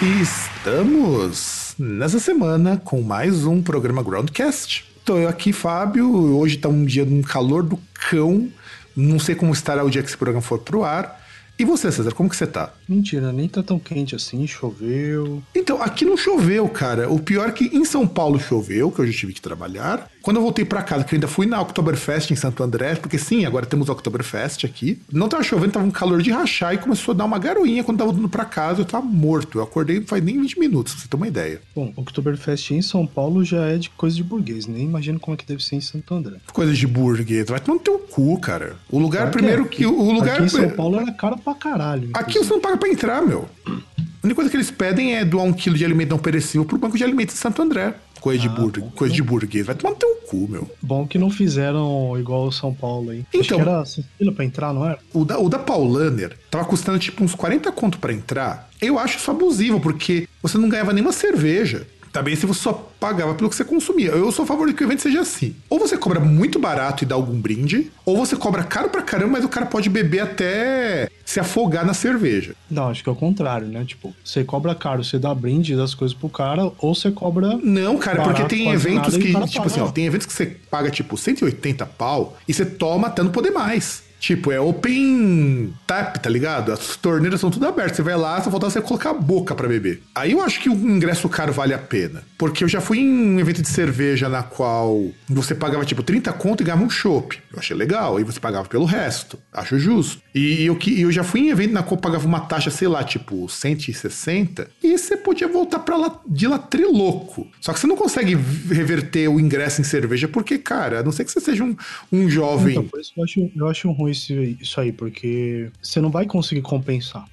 E estamos nessa semana com mais um programa Groundcast. Tô eu aqui, Fábio. Hoje tá um dia num calor do cão. Não sei como estará o dia que esse programa for pro ar. E você, César, como que você tá? Mentira, nem tá tão quente assim, choveu. Então, aqui não choveu, cara. O pior é que em São Paulo choveu, que eu já tive que trabalhar. Quando eu voltei pra casa, que eu ainda fui na Oktoberfest em Santo André, porque sim, agora temos Oktoberfest aqui. Não tava chovendo, tava um calor de rachar e começou a dar uma garoinha quando tava indo pra casa, eu tava morto. Eu acordei faz nem 20 minutos, pra você ter uma ideia. Bom, Oktoberfest em São Paulo já é de coisa de burguês, nem imagino como é que deve ser em Santo André. Coisa de burguês, vai tomar no teu cu, cara. O lugar Claro que primeiro é. que. O lugar. Aqui em São Paulo era caro pra caralho. Aqui você não paga pra entrar, meu. A única coisa que eles pedem é doar um quilo de alimento não perecível pro Banco de Alimentos de Santo André. Coisa de, Ah, bur... bom. coisa de burguês. Vai tomar no teu cu, meu. Bom que não fizeram igual o São Paulo aí. Acho Então- que era assim, pra entrar, não era? O da, o da Paulaner tava custando tipo uns 40 conto pra entrar. Eu acho isso abusivo, porque você não ganhava nenhuma cerveja. Também se você só pagava pelo que você consumia. Eu sou a favor de que o evento seja assim. Ou você cobra muito barato e dá algum brinde, ou você cobra caro pra caramba, mas o cara pode beber até se afogar na cerveja. Não, acho que é o contrário, né? Tipo, você cobra caro, você dá brinde das coisas pro cara, ou você cobra. Não, cara, Barato, porque tem eventos nada, que, tipo paga, assim, ó. tem eventos que você paga, tipo, 180 pau e você toma até não poder mais. Tipo, é open tap, tá ligado? As torneiras são tudo abertas. Você vai lá, só falta você colocar a boca pra beber. Aí eu acho que o ingresso caro vale a pena. Porque eu já fui em um evento de cerveja na qual você pagava, tipo, 30 conto e ganhava um chopp. Eu achei legal. E você pagava pelo resto. Acho justo. E eu, que- eu já fui em evento na qual eu pagava uma taxa, sei lá, tipo, 160. E você podia voltar pra lá de lá triloco. Só que você não consegue reverter o ingresso em cerveja porque, cara, a não ser que você seja um, um jovem. Então, por isso eu acho, eu acho ruim isso, isso aí, porque você não vai conseguir compensar.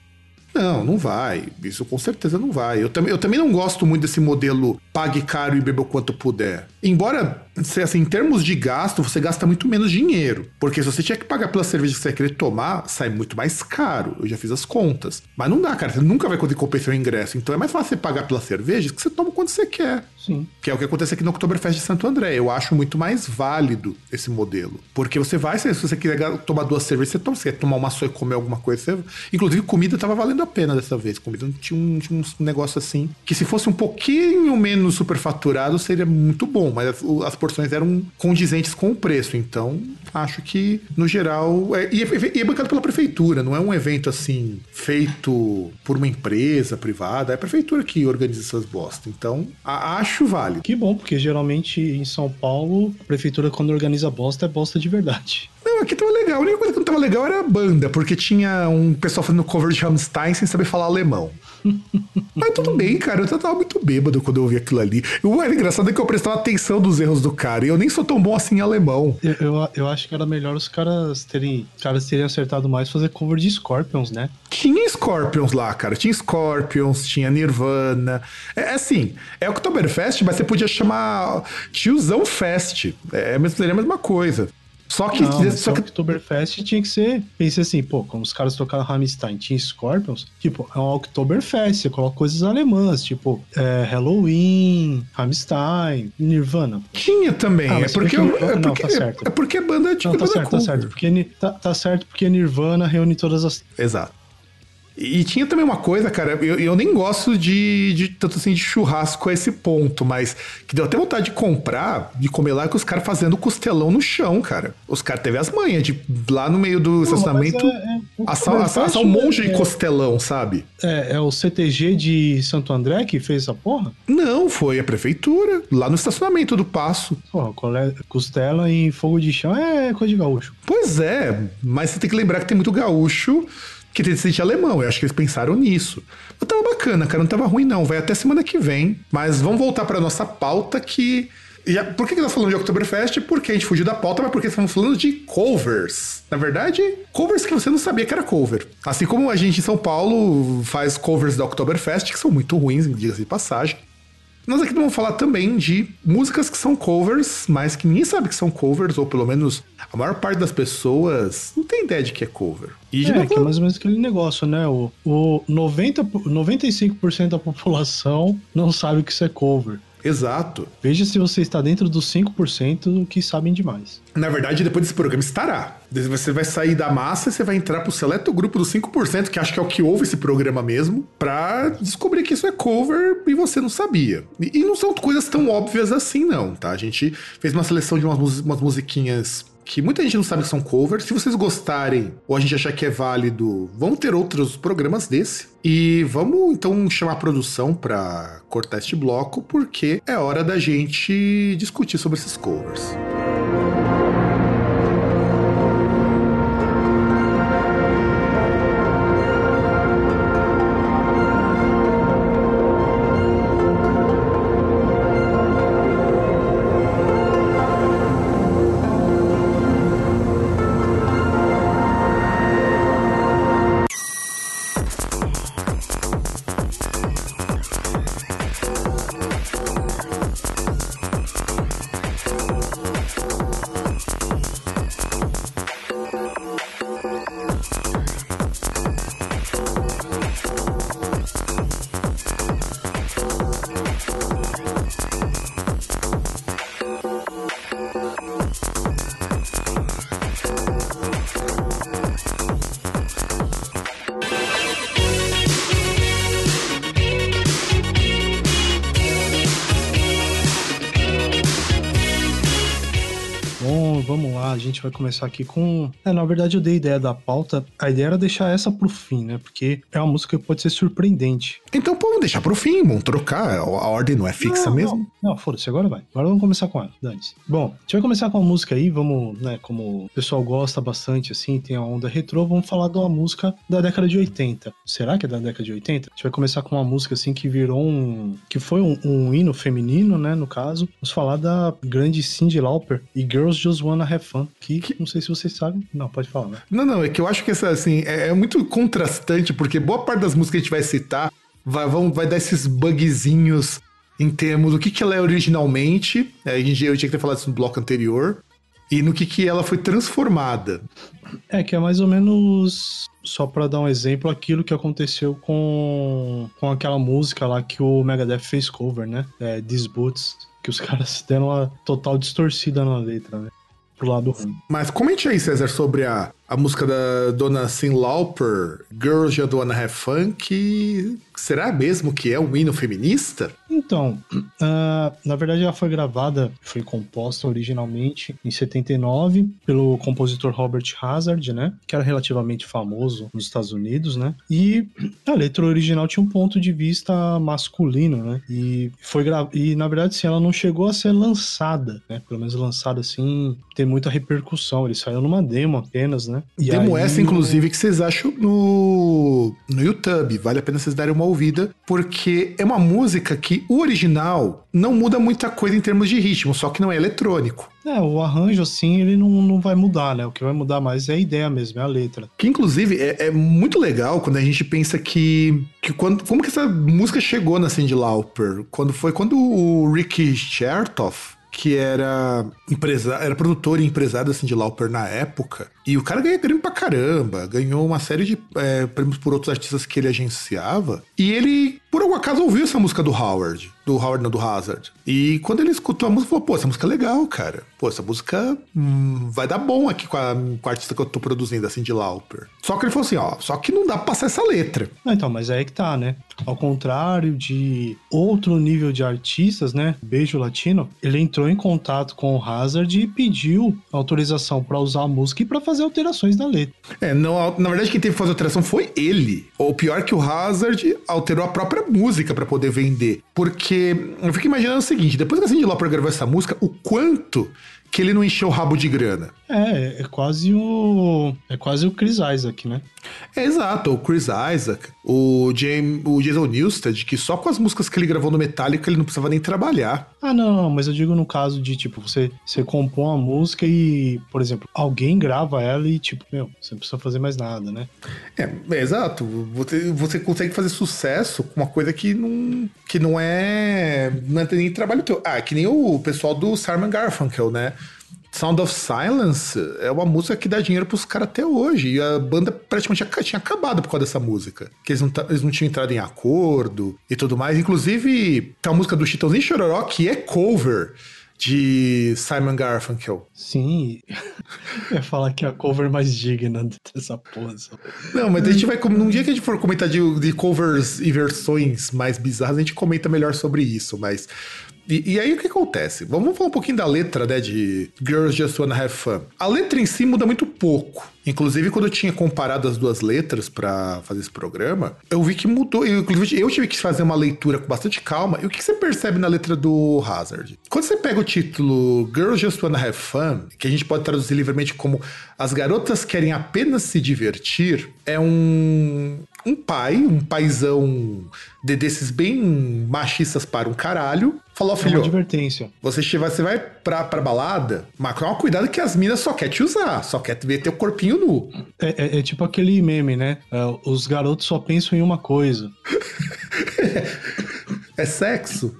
Não, não vai. Isso com certeza não vai. Eu, também eu também não gosto muito desse modelo pague caro e beba o quanto puder. Embora, assim, em termos de gasto, você gasta muito menos dinheiro. Porque se você tiver que pagar pela cerveja que você querer tomar, sai muito mais caro. Eu já fiz as contas. Mas não dá, cara. Você nunca vai conseguir compensar o ingresso. Então é mais fácil você pagar pela cerveja que você toma quando você quer. Sim. Que é o que acontece aqui no Oktoberfest de Santo André. Eu acho muito mais válido esse modelo. Porque você vai, se você quiser tomar duas cervejas, você toma. Se quer tomar uma só e comer alguma coisa, você... Inclusive, comida tava valendo a pena dessa vez. Comida não tinha um, tinha um negócio assim. Que se fosse um pouquinho menos superfaturado, seria muito bom. Mas as, as porções eram condizentes com o preço. Então, acho que, no geral. É, e, é, é bancado pela prefeitura, não é um evento assim, feito por uma empresa privada. É a prefeitura que organiza essas bosta. Então, a- acho válido. Que bom, porque geralmente em São Paulo, a prefeitura, quando organiza bosta, é bosta de verdade. Não, aqui tava legal. A única coisa que não tava legal era a banda, porque tinha um pessoal fazendo cover de Rammstein sem saber falar alemão. Mas tudo bem, cara. Eu tava muito bêbado quando eu ouvi aquilo ali. O mais engraçado é que eu prestava atenção dos erros do cara. E eu nem sou tão bom assim em alemão. Eu, eu, eu acho que era melhor os caras terem, caras terem acertado mais fazer cover de Scorpions, né? Tinha Scorpions lá, cara. Tinha Scorpions, tinha Nirvana. É é assim, é Oktoberfest, mas você podia chamar Tiozão Fest. É, mas seria a mesma coisa. Só que, Não, só que o Oktoberfest tinha que ser. Pensei assim, pô, como os caras tocaram Rammstein, tinha Scorpions, tipo, é um Oktoberfest, você coloca coisas alemãs, tipo, é, Halloween, Rammstein, Nirvana. tinha também. Ah, é porque, se bem que- é não, porque, tá certo. é porque é banda de Não, tá certo, tá certo, porque, tá, tá certo porque Nirvana reúne todas as. Exato. E tinha também uma coisa, cara, eu, eu nem gosto de, de tanto assim de churrasco a esse ponto, mas que deu até vontade de comprar, de comer lá com os caras fazendo costelão no chão, cara. Os caras teve as manhas de lá no meio do estacionamento mas é- é- assar, um monte de é- costelão, sabe? É, é o CTG de Santo André que fez essa porra? Não, foi a prefeitura, lá no estacionamento do Passo. Porra, costela em fogo de chão é coisa de gaúcho. Pois é, mas você tem que lembrar que tem muito gaúcho que descendente alemão. Eu acho que eles pensaram nisso. Mas tava bacana, cara, não tava ruim não. Vai até semana que vem. Mas vamos voltar pra nossa pauta que E por que, que nós falamos de Oktoberfest? Porque a gente fugiu da pauta, mas porque estamos falando de covers. Na verdade, covers que você não sabia que era cover. Assim como a gente em São Paulo faz covers da Oktoberfest, que são muito ruins, diga-se de passagem. Nós aqui vamos falar também de músicas que são covers, mas que ninguém sabe que são covers, ou pelo menos a maior parte das pessoas não tem ideia de que é cover. E é, que é mais ou menos aquele negócio, né? O, o 90, 95% da população não sabe que isso é cover. Exato. Veja se você está dentro dos 5% que sabem demais. Na verdade, depois desse programa estará. Você vai sair da massa e você vai entrar pro seleto grupo dos 5%, que acho que é o que ouve esse programa mesmo, pra descobrir que isso é cover e você não sabia. E, e não são coisas tão óbvias assim, não, tá? A gente fez uma seleção de umas, umas musiquinhas que muita gente não sabe que são covers. Se vocês gostarem ou a gente achar que é válido, vão ter outros programas desse. E vamos então chamar a produção para cortar este bloco, porque é hora da gente discutir sobre esses covers. Vai começar aqui com. É, na verdade, eu dei ideia da pauta. A ideia era deixar essa pro fim, né? Porque é uma música que pode ser surpreendente. Então, vamos deixar pro fim, vamos trocar. A ordem não é fixa não, mesmo? Não, não foda-se, agora vai. Agora vamos começar com ela, Dane-se. Bom, a gente vai começar com uma música aí, vamos, né? Como o pessoal gosta bastante, assim, tem a onda retrô, vamos falar de uma música da década de 80. Será que é da década de 80? A gente vai começar com uma música, assim, que virou um. que foi um, um hino feminino, né? No caso. Vamos falar da grande Cyndi Lauper e Girls Just Wanna Have Fun, que, que... não sei se vocês sabem. Não, pode falar, né? Não, não, é que eu acho que essa, assim, é, é muito contrastante, porque boa parte das músicas que a gente vai citar vai, vão, vai dar esses bugzinhos em termos do que, que ela é originalmente. É, a gente, eu tinha que ter falado isso no bloco anterior. E no que, que ela foi transformada. É, que é mais ou menos, só para dar um exemplo, aquilo que aconteceu com, com aquela música lá que o Megadeth fez cover, né? É, These Boots, que os caras deram uma total distorcida na letra, né? Pro lado ruim. Mas comente aí, César, sobre a, a música da dona Sin Lauper, Girls Just Wanna Have Fun, que será mesmo que é um hino feminista? Então, uh, na verdade ela foi gravada, foi composta originalmente em 79 pelo compositor Robert Hazard, né? Que era relativamente famoso nos Estados Unidos, né? E a letra original tinha um ponto de vista masculino, né? E foi gra... e na verdade sim, ela não chegou a ser lançada, né? Pelo menos lançada assim, tem muita repercussão. Ele saiu numa demo apenas, né? E demo aí... essa, inclusive, que vocês acham no, no YouTube. Vale a pena vocês darem uma ouvida, porque é uma música que o original não muda muita coisa em termos de ritmo, só que não é eletrônico. É, o arranjo, assim, ele não, não vai mudar, né? O que vai mudar mais é a ideia mesmo, é a letra. Que, inclusive, é, é muito legal quando a gente pensa que... que quando, como que essa música chegou na Cyndi Lauper? Quando foi quando o Ricky Chertoff que era empresa, era produtor e empresário assim, de Lauper na época. E o cara ganha prêmio pra caramba, ganhou uma série de é, prêmios por outros artistas que ele agenciava. E ele, por algum acaso, ouviu essa música do Howard do Howard, não, do Hazard. E quando ele escutou a música, falou: pô, essa música é legal, cara. Pô, essa música hum, vai dar bom aqui com a, com a artista que eu tô produzindo, assim, de Lauper. Só que ele falou assim: ó, só que não dá pra passar essa letra. Não, então, mas é aí que tá, né? Ao contrário de outro nível de artistas, né? Beijo Latino, ele entrou em contato com o Hazard e pediu autorização para usar a música e para fazer alterações na letra. É, não, na verdade, quem teve que fazer alteração foi ele. O pior que o Hazard alterou a própria música para poder vender. Porque eu fico imaginando o seguinte: depois que a Cindy Lauper gravou essa música, o quanto que ele não encheu o rabo de grana. É, é quase o. É quase o Chris Isaac, né? É exato, o Chris Isaac, o, James, o Jason Newsted, que só com as músicas que ele gravou no Metallica ele não precisava nem trabalhar. Ah, não, não, mas eu digo no caso de, tipo, você, você compõe uma música e, por exemplo, alguém grava ela e, tipo, meu, você não precisa fazer mais nada, né? É, é exato. Você, você consegue fazer sucesso com uma coisa que não, que não é. Não é nem trabalho teu. Ah, que nem o pessoal do Simon Garfunkel, né? Sound of Silence é uma música que dá dinheiro pros caras até hoje. E a banda praticamente tinha acabado por causa dessa música. Que eles não, eles não tinham entrado em acordo e tudo mais. Inclusive, tem a música do Chitãozinho Chororó que é cover de Simon Garfunkel. Sim, ia falar que é a cover mais digna dessa porra. Não, mas a gente vai. Num dia que a gente for comentar de, de covers e versões mais bizarras, a gente comenta melhor sobre isso. Mas e, e, aí o que acontece? Vamos falar um pouquinho da letra, né, de Girls Just Wanna Have Fun. A letra em si muda muito pouco. Inclusive, quando eu tinha comparado as duas letras para fazer esse programa, eu vi que mudou. Eu, inclusive, eu tive que fazer uma leitura com bastante calma. E o que você percebe na letra do Hazard? Quando você pega o título Girls Just Wanna Have Fun, que a gente pode traduzir livremente como As garotas querem apenas se divertir, é um, um pai, um paizão de, desses bem machistas para um caralho, falou, é filho, advertência. Você, você vai pra, pra balada, mas toma cuidado que as minas só quer te usar, só quer ver teu corpinho nu. É, é, é tipo aquele meme, né? É, os garotos só pensam em uma coisa. é sexo.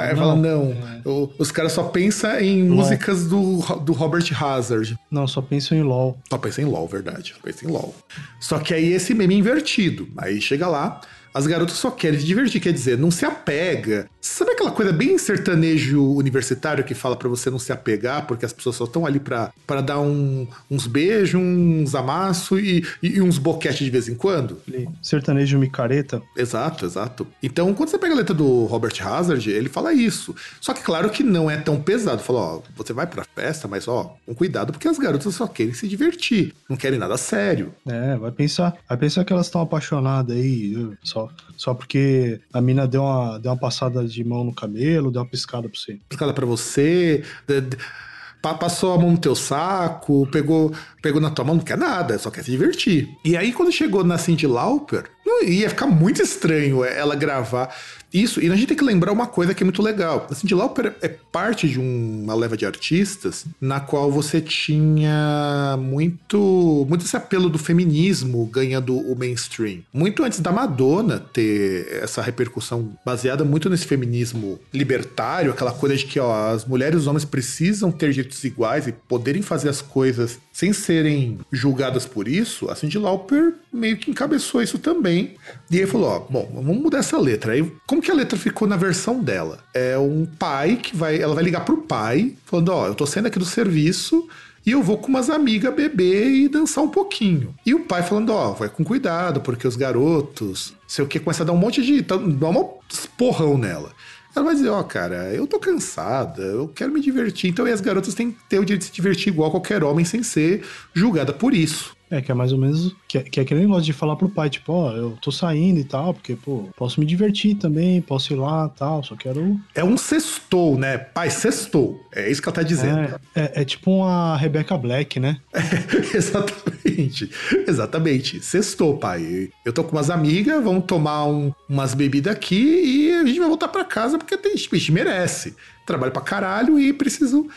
Aí não, fala, não, é... os caras só pensam em LOL. músicas do, do Robert Hazard. Não, só pensam em LOL. Só pensam em LOL, verdade. Só pensam em LOL. Só que aí esse meme invertido. Aí chega lá, as garotas só querem se divertir, quer dizer, não se apega. Sabe aquela coisa bem sertanejo universitário que fala para você não se apegar, porque as pessoas só estão ali para dar um, uns beijos, uns amassos e, e, uns boquetes de vez em quando? Sertanejo micareta. Exato, exato. Então, quando você pega a letra do Robert Hazard, ele fala isso. Só que, claro que não é tão pesado. Fala, ó, você vai pra festa, mas ó, com cuidado, porque as garotas só querem se divertir, não querem nada sério. É, vai pensar, vai pensar que elas estão apaixonadas aí, só só, só porque a mina deu uma, deu uma passada de mão no cabelo, deu uma piscada pra você. Piscada pra você. De, de, passou a mão no teu saco, pegou, pegou na tua mão, não quer nada, só quer se divertir. E aí, quando chegou na Cindy Lauper, ia ficar muito estranho ela gravar isso, e a gente tem que lembrar uma coisa que é muito legal. A Cindy Lauper é parte de uma leva de artistas na qual você tinha muito, muito esse apelo do feminismo ganhando o mainstream. Muito antes da Madonna ter essa repercussão baseada muito nesse feminismo libertário, aquela coisa de que ó, as mulheres e os homens precisam ter direitos iguais e poderem fazer as coisas sem serem julgadas por isso, a Cindy Lauper meio que encabeçou isso também. E aí falou: ó, bom, vamos mudar essa letra. Aí, como que a letra ficou na versão dela? É um pai que vai. Ela vai ligar pro pai, falando: ó, eu tô saindo aqui do serviço e eu vou com umas amigas beber e dançar um pouquinho. E o pai falando, ó, vai com cuidado, porque os garotos, sei o que, começa a dar um monte de. dar um porrão nela. Ela vai dizer, ó, oh, cara, eu tô cansada, eu quero me divertir. Então, as garotas têm que ter o direito de se divertir igual qualquer homem sem ser julgada por isso. É, que é mais ou menos. Que é, que é aquele negócio de falar pro pai, tipo, ó, oh, eu tô saindo e tal, porque, pô, posso me divertir também, posso ir lá e tal, só quero. É um sextou, né? Pai, sextou. É isso que ela tá dizendo. É, é, é tipo uma Rebecca Black, né? É, exatamente. Exatamente. Sextou, pai. Eu tô com umas amigas, vamos tomar um, umas bebidas aqui e a gente vai voltar para casa porque tem, a gente merece. Trabalho pra caralho e preciso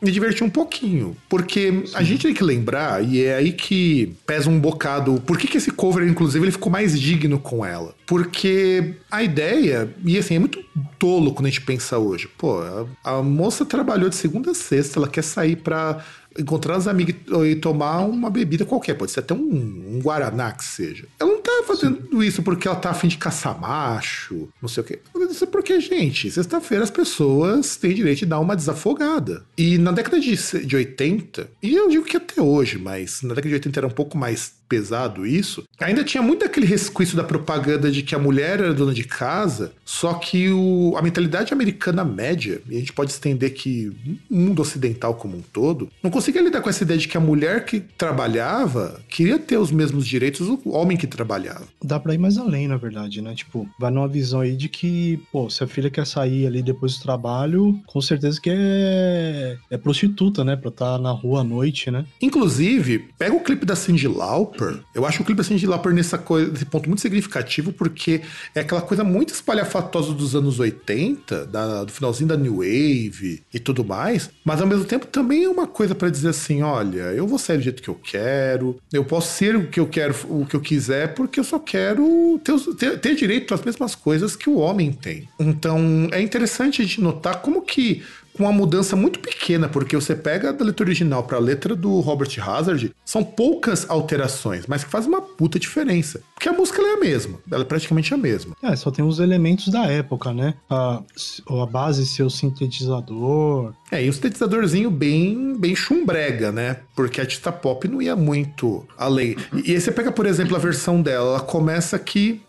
me divertir um pouquinho. Porque Sim. a gente tem que lembrar, e é aí que pesa um bocado. Por que, que esse cover, inclusive, ele ficou mais digno com ela? Porque a ideia, e assim, é muito tolo quando a gente pensa hoje. Pô, a, a moça trabalhou de segunda a sexta, ela quer sair pra encontrar as amigas e tomar uma bebida qualquer, pode ser até um, um Guaraná que seja. Ela não tá fazendo Sim. isso porque ela tá afim de caçar macho, não sei o quê. Isso é porque, gente, sexta-feira as pessoas têm direito de dar uma desafogada. E na década de, de 80, e eu digo que até hoje, mas na década de 80 era um pouco mais pesado isso, ainda tinha muito aquele resquício da propaganda de que a mulher era dona de casa, só que o, a mentalidade americana média, e a gente pode estender que o mundo ocidental como um todo, não conseguia lidar com essa ideia de que a mulher que trabalhava queria ter os mesmos direitos do homem que trabalhava. Dá pra ir mais além, na verdade, né? Tipo, vai numa visão aí de que, pô, se a filha quer sair ali depois do trabalho, com certeza que é, é prostituta, né? Pra estar tá na rua à noite, né? Inclusive, pega o clipe da Cindy Lauper. Eu acho o clipe da Cindy Lauper nessa coisa, nesse ponto muito significativo, porque é aquela coisa muito espalhafatosa dos anos 80, da, do finalzinho da New Wave e tudo mais, mas ao mesmo tempo também é uma coisa para dizer assim: olha, eu vou sair do jeito que eu quero, eu posso ser o que eu quero, o que eu quiser, porque eu só quero ter, ter, ter direito às mesmas coisas que o homem tem. Então é interessante a gente notar como que com uma mudança muito pequena, porque você pega da letra original para a letra do Robert Hazard, são poucas alterações, mas que fazem uma puta diferença. Porque a música é a mesma, ela é praticamente a mesma. É, só tem os elementos da época, né? A, a base ser o sintetizador. É, e o sintetizadorzinho bem, bem chumbrega, né? Porque a artista pop não ia muito além. E, e aí você pega, por exemplo, a versão dela, ela começa aqui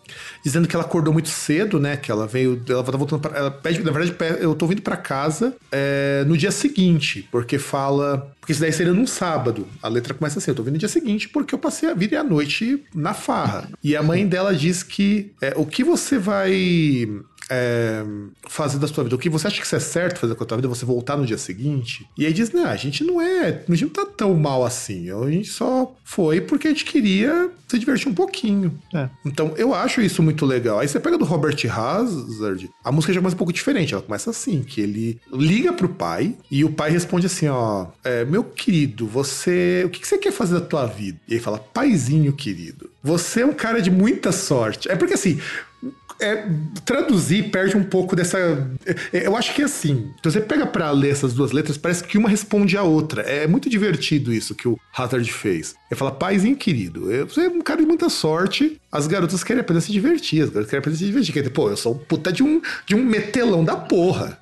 dizendo que ela acordou muito cedo, né? Que ela veio, ela tá voltando para, ela pede, na verdade, eu tô vindo para casa é, no dia seguinte, porque fala, porque isso daí seria num sábado. A letra começa assim, eu tô vindo no dia seguinte porque eu passei a vida e a noite na farra. E a mãe dela diz que é, o que você vai é, fazer da sua vida. O que você acha que é certo fazer com a sua vida, você voltar no dia seguinte. E aí diz, né, a gente não é, a gente não tá tão mal assim. A gente só foi porque a gente queria se divertir um pouquinho. É. Então, eu acho isso muito legal. Aí você pega do Robert Hazard, a música já começa um pouco diferente. Ela começa assim, que ele liga pro pai e o pai responde assim, ó, é, meu querido, você, o que você quer fazer da tua vida? E ele fala, paizinho querido, você é um cara de muita sorte. É porque assim, é, traduzir perde um pouco dessa. É, eu acho que é assim. Você pega para ler essas duas letras, parece que uma responde à outra. É muito divertido isso que o Hazard fez. Ele fala, paizinho querido, você é um cara de muita sorte. As garotas querem apenas se divertir, as garotas querem apenas se divertir. Quer dizer, pô, eu sou um puta de um, de um metelão da porra.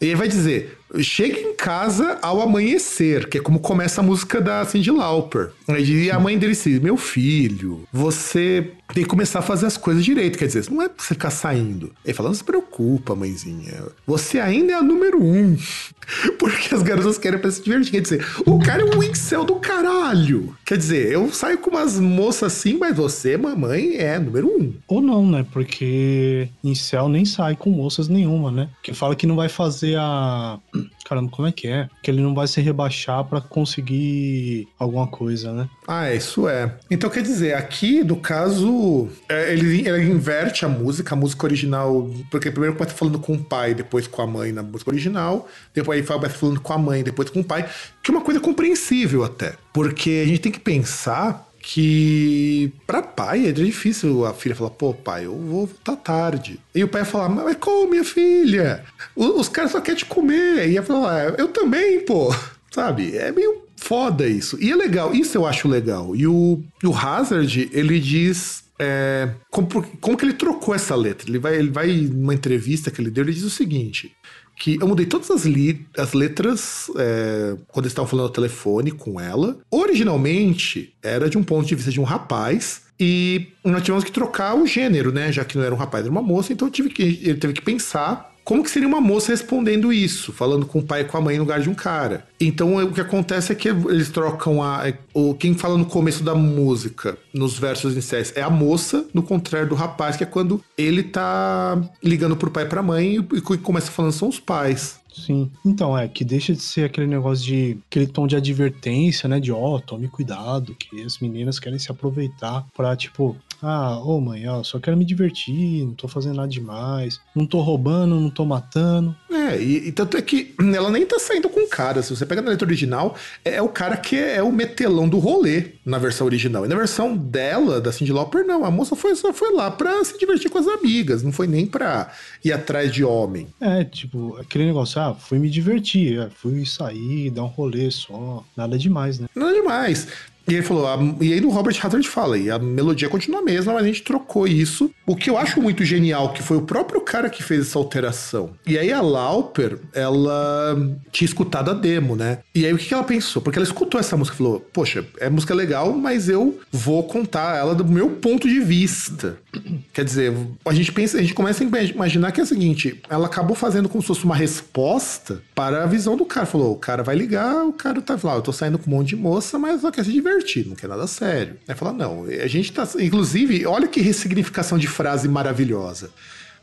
e ele vai dizer: chega em casa ao amanhecer, que é como começa a música da Cindy Lauper. E a mãe dele diz: Meu filho, você tem que começar a fazer as coisas direito. Quer dizer, não é pra você ficar saindo. Ele fala: Não se preocupa, mãezinha. Você ainda é a número um. Porque as garotas querem pra se divertir. Quer dizer, o cara é um incel do caralho. Quer dizer, eu saio com umas moças assim, mas você, mamãe, é número um. Ou não, né? Porque incel nem sai com moças nenhuma, né? Que fala que não vai fazer a Caramba, como é que é? Que ele não vai se rebaixar para conseguir alguma coisa, né? Ah, isso é. Então quer dizer, aqui no caso, é, ele, ele inverte a música, a música original, porque primeiro começa falando com o pai, depois com a mãe na música original, depois aí vai falando com a mãe, depois com o pai, que é uma coisa compreensível até. Porque a gente tem que pensar que para pai é difícil a filha falar, pô, pai, eu vou voltar tarde. E o pai ia falar, mas como, minha filha? Os, caras só querem te comer. E ia falar, ah, eu também, pô. Sabe? É meio foda isso. E é legal, isso eu acho legal. E o, o Hazard, ele diz é, como, como que ele trocou essa letra? Ele vai, ele vai, numa entrevista que ele deu, ele diz o seguinte: que eu mudei todas as, as letras é, quando estavam falando ao telefone com ela. Originalmente, era de um ponto de vista de um rapaz. E nós tivemos que trocar o gênero, né? Já que não era um rapaz, era uma moça, então tive que, ele teve que pensar como que seria uma moça respondendo isso, falando com o pai e com a mãe no lugar de um cara? Então o que acontece é que eles trocam a. O, quem fala no começo da música, nos versos iniciais, é a moça, no contrário do rapaz, que é quando ele tá ligando pro pai e pra mãe e, e começa falando são os pais. Sim. Então, é, que deixa de ser aquele negócio de. aquele tom de advertência, né? De ó, oh, tome cuidado, que as meninas querem se aproveitar pra, tipo, ah, ô mãe, ó, só quero me divertir, não tô fazendo nada demais, não tô roubando, não tô matando. É, e, e tanto é que ela nem tá saindo com cara. Se você pega na letra original, é, é, o cara que é, é, o metelão do rolê na versão original. E na versão dela, da Cindy Lauper, não. A moça foi, só foi lá pra se divertir com as amigas, não foi nem pra ir atrás de homem. É, tipo, aquele negócio, ah, fui me divertir, é, fui sair, dar um rolê só, nada demais, né? Nada demais. E ele falou, a, e aí no Robert Hazard fala, e a melodia continua a mesma, mas a gente trocou isso. O que eu acho muito genial, que foi o próprio cara que fez essa alteração. E aí a Lauper, ela tinha escutado a demo, né? E aí o que ela pensou? Porque ela escutou essa música e falou, poxa, é música legal, mas eu vou contar ela do meu ponto de vista. Quer dizer, a gente pensa, a gente começa a imaginar que é o seguinte, ela acabou fazendo como se fosse uma resposta para a visão do cara. Falou, o cara vai ligar, o cara tá lá, eu tô saindo com um monte de moça, mas só quer se divertir não quer nada sério. Aí fala, não, a gente tá. Inclusive, olha que ressignificação de frase maravilhosa.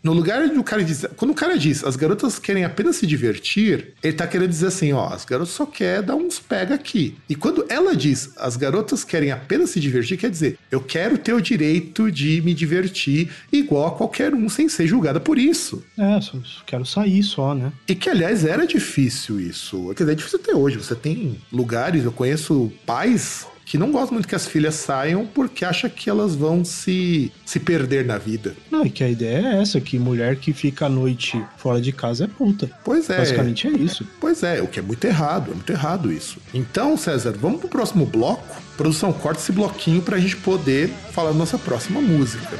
No lugar do cara dizer. Quando o cara diz as garotas querem apenas se divertir, ele tá querendo dizer assim: ó, as garotas só querem dar uns pega aqui. E quando ela diz as garotas querem apenas se divertir, quer dizer, eu quero ter o direito de me divertir igual a qualquer um sem ser julgada por isso. É, só quero sair só, né? E que, aliás, era difícil isso. Quer dizer, é difícil até hoje. Você tem lugares, eu conheço pais que não gosta muito que as filhas saiam porque acha que elas vão se, se perder na vida. Não, e que a ideia é essa, que mulher que fica à noite fora de casa é puta. Pois é. Basicamente é isso. Pois é, o que é muito errado, é muito errado isso. Então, César, vamos pro próximo bloco? Produção, corta esse bloquinho pra gente poder falar da nossa próxima música.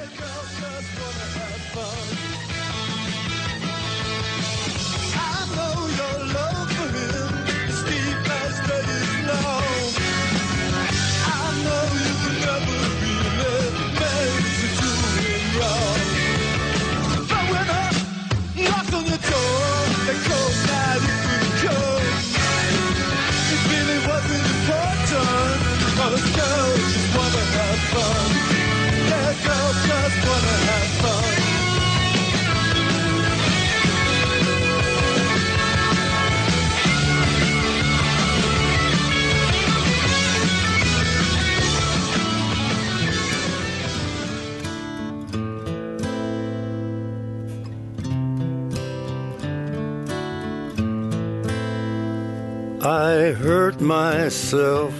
Hurt myself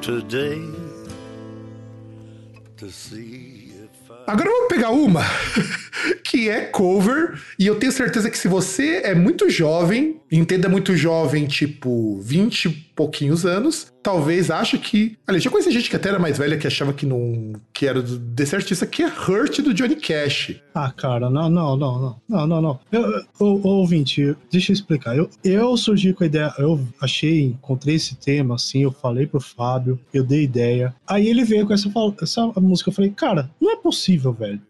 today to see. Agora vamos pegar uma que é cover, e eu tenho certeza que se você é muito jovem, entenda muito jovem, tipo 20 e pouquinhos anos, talvez ache que. Aliás, já conheci gente que até era mais velha que achava que não. que era desse artista que é Hurt do Johnny Cash. Ah, cara, não, não, não, não, não, não, não. Eu, eu, ouvinte, deixa eu explicar. Eu, eu surgi com a ideia, eu achei, encontrei esse tema, assim, eu falei pro Fábio, eu dei ideia. Aí ele veio com essa, essa música, eu falei, cara, não é possível, velho.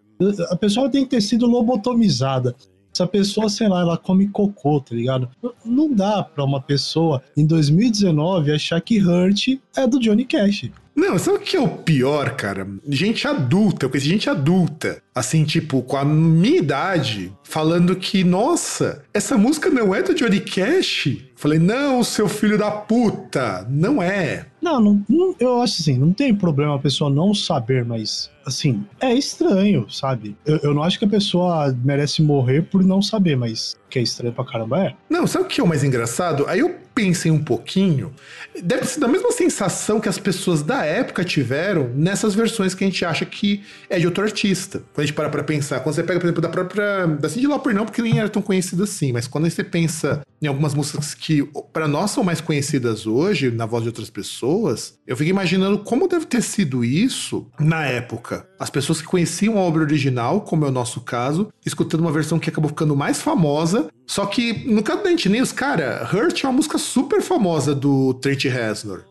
A pessoa tem que ter sido lobotomizada. Se a pessoa, sei lá, ela come cocô, tá ligado? Não dá pra uma pessoa em 2019 achar que Hurt é do Johnny Cash. Não, sabe o que é o pior, cara? Gente adulta, eu conheci gente adulta, assim, tipo, com a minha idade, falando que, nossa, essa música não é do Johnny Cash? Falei, não, seu filho da puta, não é. Não, não, não, eu acho assim, não tem problema a pessoa não saber, mas assim, é estranho, sabe? Eu, eu não acho que a pessoa merece morrer por não saber, mas que é estranho pra caramba é. Não, sabe o que é o mais engraçado? Aí eu pensei um pouquinho, deve ser da mesma sensação que as pessoas da época tiveram nessas versões que a gente acha que é de outro artista. Quando a gente para pra pensar, quando você pega, por exemplo, da própria. Da Cindy Lauper, não, porque nem era tão conhecida assim, mas quando você pensa em algumas músicas que para nós são mais conhecidas hoje, na voz de outras pessoas, eu fico imaginando como deve ter sido isso na época. As pessoas que conheciam a obra original, como é o nosso caso, escutando uma versão que acabou ficando mais famosa. Só que, no caso da News, cara, Hurt é uma música super famosa do Trent Reznor.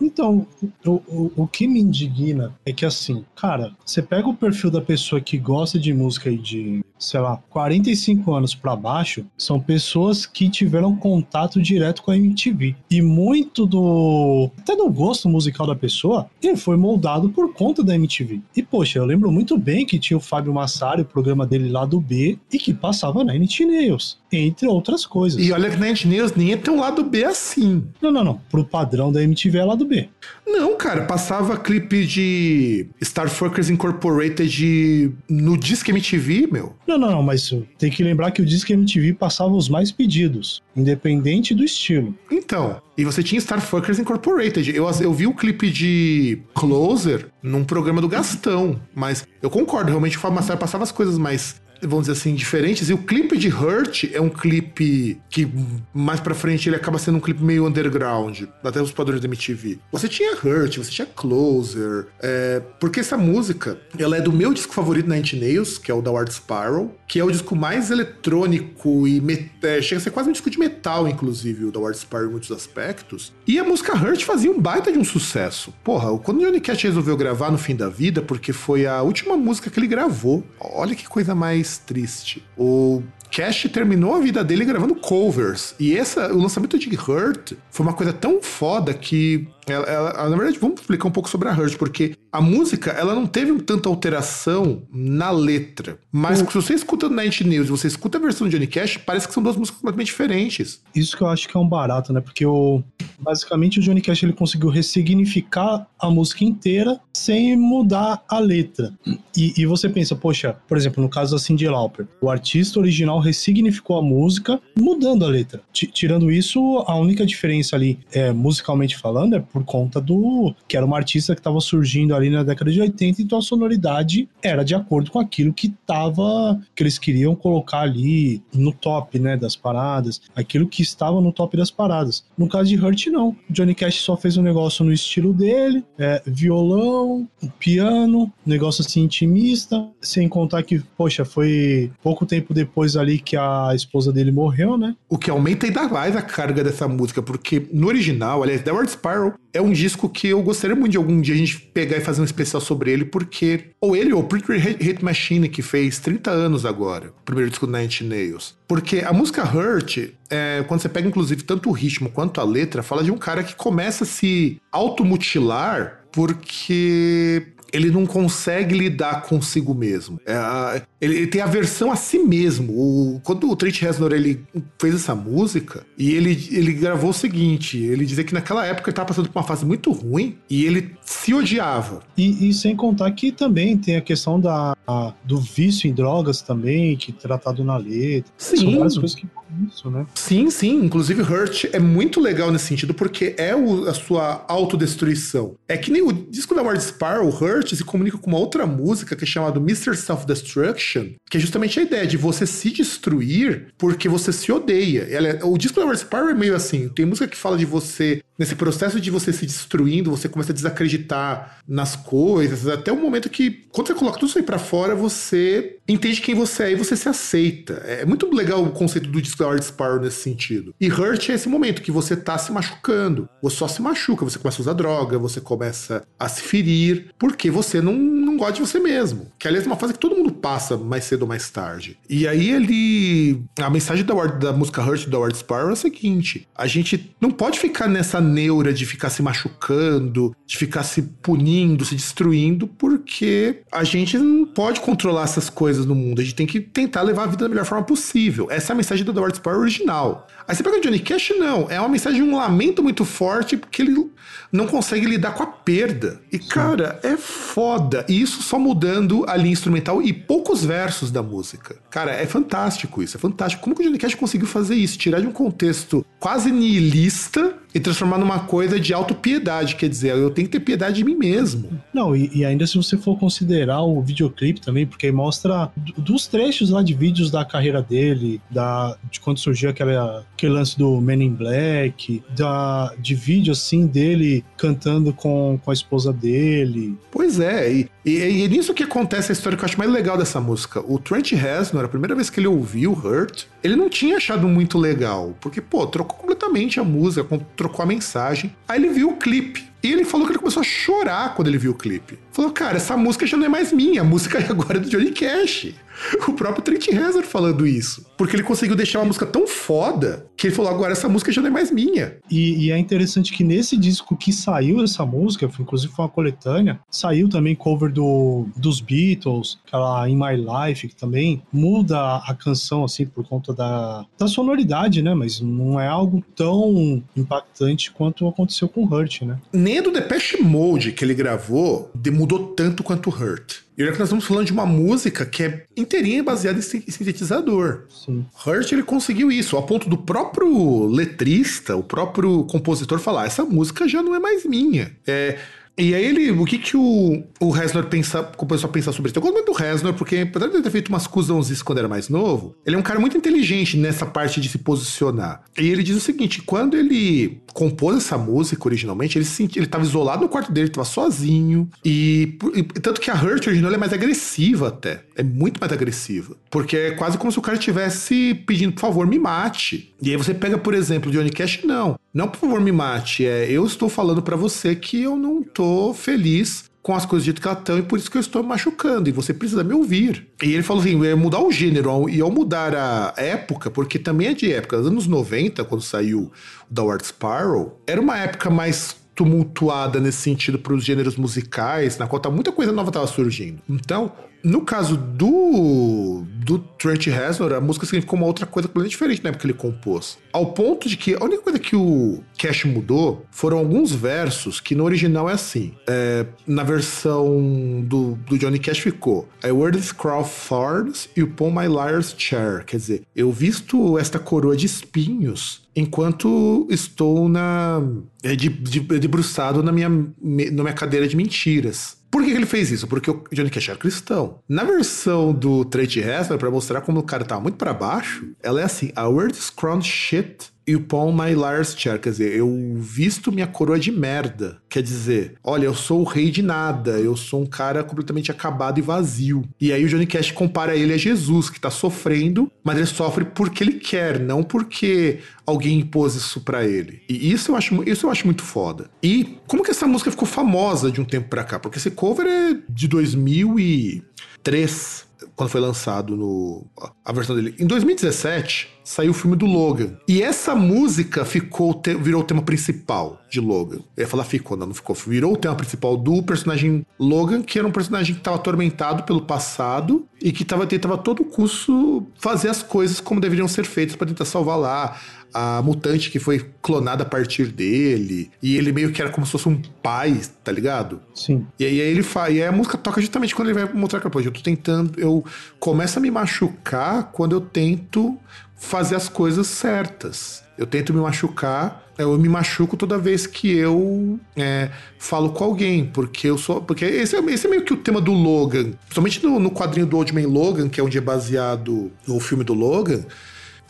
Então, o, o, o, que me indigna é que, assim, cara, você pega o perfil da pessoa que gosta de música aí de, sei lá, 45 anos para baixo, são pessoas que tiveram contato direto com a MTV. E muito do. até do gosto musical da pessoa, ele foi moldado por conta da MTV. E, poxa, eu lembro muito bem que tinha o Fábio Massari, o programa dele lá do B, e que passava na NT News, entre outras coisas. E olha que na NT News nem tem um lado B assim. Não, não, não. Pro padrão da MTV é lado B. Não, cara, passava clipe de Star Fuckers Incorporated no Disque MTV, meu. Não, não, não, mas tem que lembrar que o Disque MTV passava os mais pedidos, independente do estilo. Então, e você tinha Star Fuckers Incorporated. Eu, eu vi o clipe de Closer num programa do Gastão, mas eu concordo, realmente o Fábio Massaro passava as coisas mais vamos dizer assim, diferentes. E o clipe de Hurt é um clipe que mais pra frente ele acaba sendo um clipe meio underground, até os padrões da MTV. Você tinha Hurt, você tinha Closer, é, porque essa música, ela é do meu disco favorito na Nine Nails, que é o da Ward Spiral, que é o disco mais eletrônico e é, chega a ser quase um disco de metal, inclusive, o da Ward Spiral em muitos aspectos. E a música Hurt fazia um baita de um sucesso. Porra, quando o Johnny Cash resolveu gravar no fim da vida, porque foi a última música que ele gravou. Olha que coisa mais triste. O Cash terminou a vida dele gravando covers. E essa, o lançamento de Hurt foi uma coisa tão foda que ela, ela, na verdade, vamos explicar um pouco sobre a Hurt, porque a música ela não teve tanta alteração na letra. Mas se você escuta Night News e você escuta a versão de Johnny Cash, parece que são duas músicas completamente diferentes. Isso que eu acho que é um barato, né? Porque o, basicamente o Johnny Cash ele conseguiu ressignificar a música inteira sem mudar a letra. E, e você pensa, poxa, por exemplo, no caso da Cyndi Lauper, o artista original ressignificou a música mudando a letra. T tirando isso, a única diferença ali, é, musicalmente falando, é por conta do que era uma artista que estava surgindo ali na década de 80, então a sonoridade era de acordo com aquilo que tava que eles queriam colocar ali no top, né, das paradas, aquilo que estava no top das paradas. No caso de Hurt não. Johnny Cash só fez um negócio no estilo dele, é, violão, piano, negócio assim intimista, sem contar que, poxa, foi pouco tempo depois ali que a esposa dele morreu, né? O que aumenta ainda mais a carga dessa música, porque no original, aliás, Word Spiral é um disco que eu gostaria muito de algum dia a gente pegar e fazer um especial sobre ele, porque. Ou ele, ou Pretty Hate Machine, que fez 30 anos agora, o primeiro disco do Nine Nails. Porque a música Hurt, é, quando você pega inclusive tanto o ritmo quanto a letra, fala de um cara que começa a se automutilar porque ele não consegue lidar consigo mesmo. É, ele, ele, tem aversão a si mesmo. O, quando o Trent Reznor ele fez essa música, e ele, ele gravou o seguinte: ele dizia que naquela época ele estava passando por uma fase muito ruim e ele se odiava. E, e sem contar que também tem a questão da, a, do vício em drogas também, que tratado na letra. Sim. São várias coisas que isso, né? Sim, sim. Inclusive, Hurt é muito legal nesse sentido, porque é o, a sua autodestruição. É que nem o disco da Ward Sparrow, Hurt, se comunica com uma outra música que é chamada Mr. Self-Destruction, que é justamente a ideia de você se destruir porque você se odeia. Ela, é, o disco da Ward Sparrow é meio assim. Tem música que fala de você, nesse processo de você se destruindo, você começa a desacreditar nas coisas, até o momento que, quando você coloca tudo isso aí pra fora, você entende quem você é e você se aceita. É muito legal o conceito do disco Lord Sparrow nesse sentido. E Hurt é esse momento que você tá se machucando. Você só se machuca, você começa a usar droga, você começa a se ferir, porque você não, não gosta de você mesmo. Que aliás é uma fase que todo mundo passa mais cedo ou mais tarde. E aí ele. A mensagem da, da música Hurt do Lord Sparrow é a seguinte: a gente não pode ficar nessa neura de ficar se machucando, de ficar se punindo, se destruindo, porque a gente não pode controlar essas coisas no mundo. A gente tem que tentar levar a vida da melhor forma possível. Essa é a mensagem do Lord Sparrow original. Aí você pega o Johnny Cash, não. É uma mensagem de um lamento muito forte, porque ele não consegue lidar com a perda. E, cara, é foda. E isso só mudando a linha instrumental e poucos versos da música. Cara, é fantástico isso, é fantástico. Como que o Johnny Cash conseguiu fazer isso? Tirar de um contexto quase nihilista e transformar numa coisa de autopiedade, quer dizer, eu tenho que ter piedade de mim mesmo. Não, e, e ainda se você for considerar o videoclipe também, porque mostra dos trechos lá de vídeos da carreira dele, da, de quando surgiu aquela, aquele lance do Men in Black, da, de vídeo assim dele cantando com, com a esposa dele. Pois é, e, e, e é nisso que acontece a história que eu acho mais legal dessa música. O Trent Reznor, a primeira vez que ele ouviu Hurt, ele não tinha achado muito legal, porque, pô, trocou completamente a música, trocou a mensagem. Aí ele viu o clipe. E ele falou que ele começou a chorar quando ele viu o clipe. Falou, cara, essa música já não é mais minha, a música agora é do Johnny Cash. O próprio Trent Reznor falando isso. Porque ele conseguiu deixar uma música tão foda que ele falou: agora essa música já não é mais minha. E, e é interessante que nesse disco que saiu essa música, inclusive foi uma coletânea, saiu também cover do, dos Beatles, aquela In My Life, que também muda a canção, assim, por conta da, da sonoridade, né? Mas não é algo tão impactante quanto aconteceu com Hurt, né? Nem do Depeche Mode que ele gravou mudou tanto quanto Hurt. E olha que nós estamos falando de uma música que é inteirinha baseada em sintetizador. Sim. Hurt ele conseguiu isso, ao ponto do próprio letrista, o próprio compositor falar: essa música já não é mais minha. É, E aí ele, o que que o, o Reznor pensa, começou a pensar sobre isso? Eu gosto muito do Reznor, porque apesar de ele ter feito umas cuzãozices quando era mais novo, ele é um cara muito inteligente nessa parte de se posicionar. E ele diz o seguinte, quando ele compôs essa música originalmente, ele se ele estava isolado no quarto dele, estava sozinho, e, e, tanto que a Hurt original é mais agressiva até, é muito mais agressiva, porque é quase como se o cara estivesse pedindo, por favor, me mate. E aí você pega, por exemplo, Johnny Cash, não, não por favor me mate, é eu estou falando para você que eu não tô feliz com as coisas de que ela estão e por isso que eu estou machucando e você precisa me ouvir. E ele falou assim, é mudar o gênero e ao mudar a época, porque também é de época, nos anos 90, quando saiu o The Ward Sparrow, era uma época mais tumultuada nesse sentido para os gêneros musicais, na qual tá, muita coisa nova estava surgindo. Então, no caso do, do Trent Reznor, a música significou uma outra coisa completamente diferente na época que ele compôs. Ao ponto de que a única coisa que o Cash mudou foram alguns versos que no original é assim. É, na versão do, do Johnny Cash ficou I wear this crown thorns e upon my liar's chair. Quer dizer, eu visto esta coroa de espinhos enquanto estou na é, de, de, debruçado na minha, na minha cadeira de mentiras. Por que, que, ele fez isso? Porque o Johnny Cash era cristão. Na versão do Trent Reznor, para mostrar como o cara tava muito para baixo, ela é assim: I wear this crown shit upon my liar's chair. Quer dizer, eu visto minha coroa de merda. Quer dizer, olha, eu sou o rei de nada. Eu sou um cara completamente acabado e vazio. E aí o Johnny Cash compara ele a Jesus, que tá sofrendo, mas ele sofre porque ele quer, não porque alguém impôs isso para ele. E isso eu acho, isso eu acho muito foda. E como que essa música ficou famosa de um tempo para cá? Porque esse cover é de 2003 quando foi lançado no a versão dele. Em 2017 saiu o filme do Logan. E essa música ficou virou o tema principal de Logan. Eu ia falar ficou, não, não ficou. Virou o tema principal do personagem Logan, que era um personagem que estava atormentado pelo passado e que tava, tentava todo custo fazer as coisas como deveriam ser feitas para tentar salvar lá a mutante que foi clonada a partir dele. E ele meio que era como se fosse um pai, tá ligado? Sim. E aí ele faz. E aí a música toca justamente quando ele vai mostrar que, eu tô tentando. Eu começo a me machucar quando eu tento fazer as coisas certas. Eu tento me machucar, eu me machuco toda vez que eu é, falo com alguém, porque eu sou. Porque esse é, esse é meio que o tema do Logan. Principalmente no, no quadrinho do Old Man Logan, que é onde é baseado o filme do Logan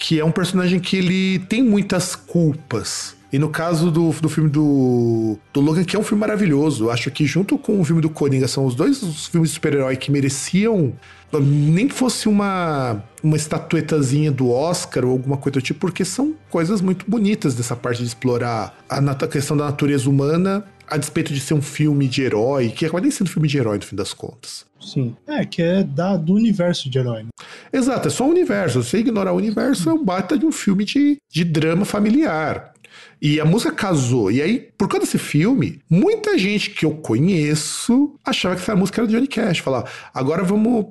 que é um personagem que ele tem muitas culpas. E no caso do, do filme do, do Logan, que é um filme maravilhoso, acho que junto com o filme do Coringa são os dois os filmes de super-herói que mereciam nem que fosse uma, uma estatuetazinha do Oscar ou alguma coisa do tipo, porque são coisas muito bonitas dessa parte de explorar a, a questão da natureza humana a despeito de ser um filme de herói, que acaba nem sendo filme de herói no fim das contas. Sim. É, que é da, do universo de herói. Né? Exato, é só o universo. Você ignorar o universo é um bata de um filme de, de drama familiar. E a música casou. E aí, por causa desse filme, muita gente que eu conheço achava que essa música era do Johnny Cash. Falar, agora vamos.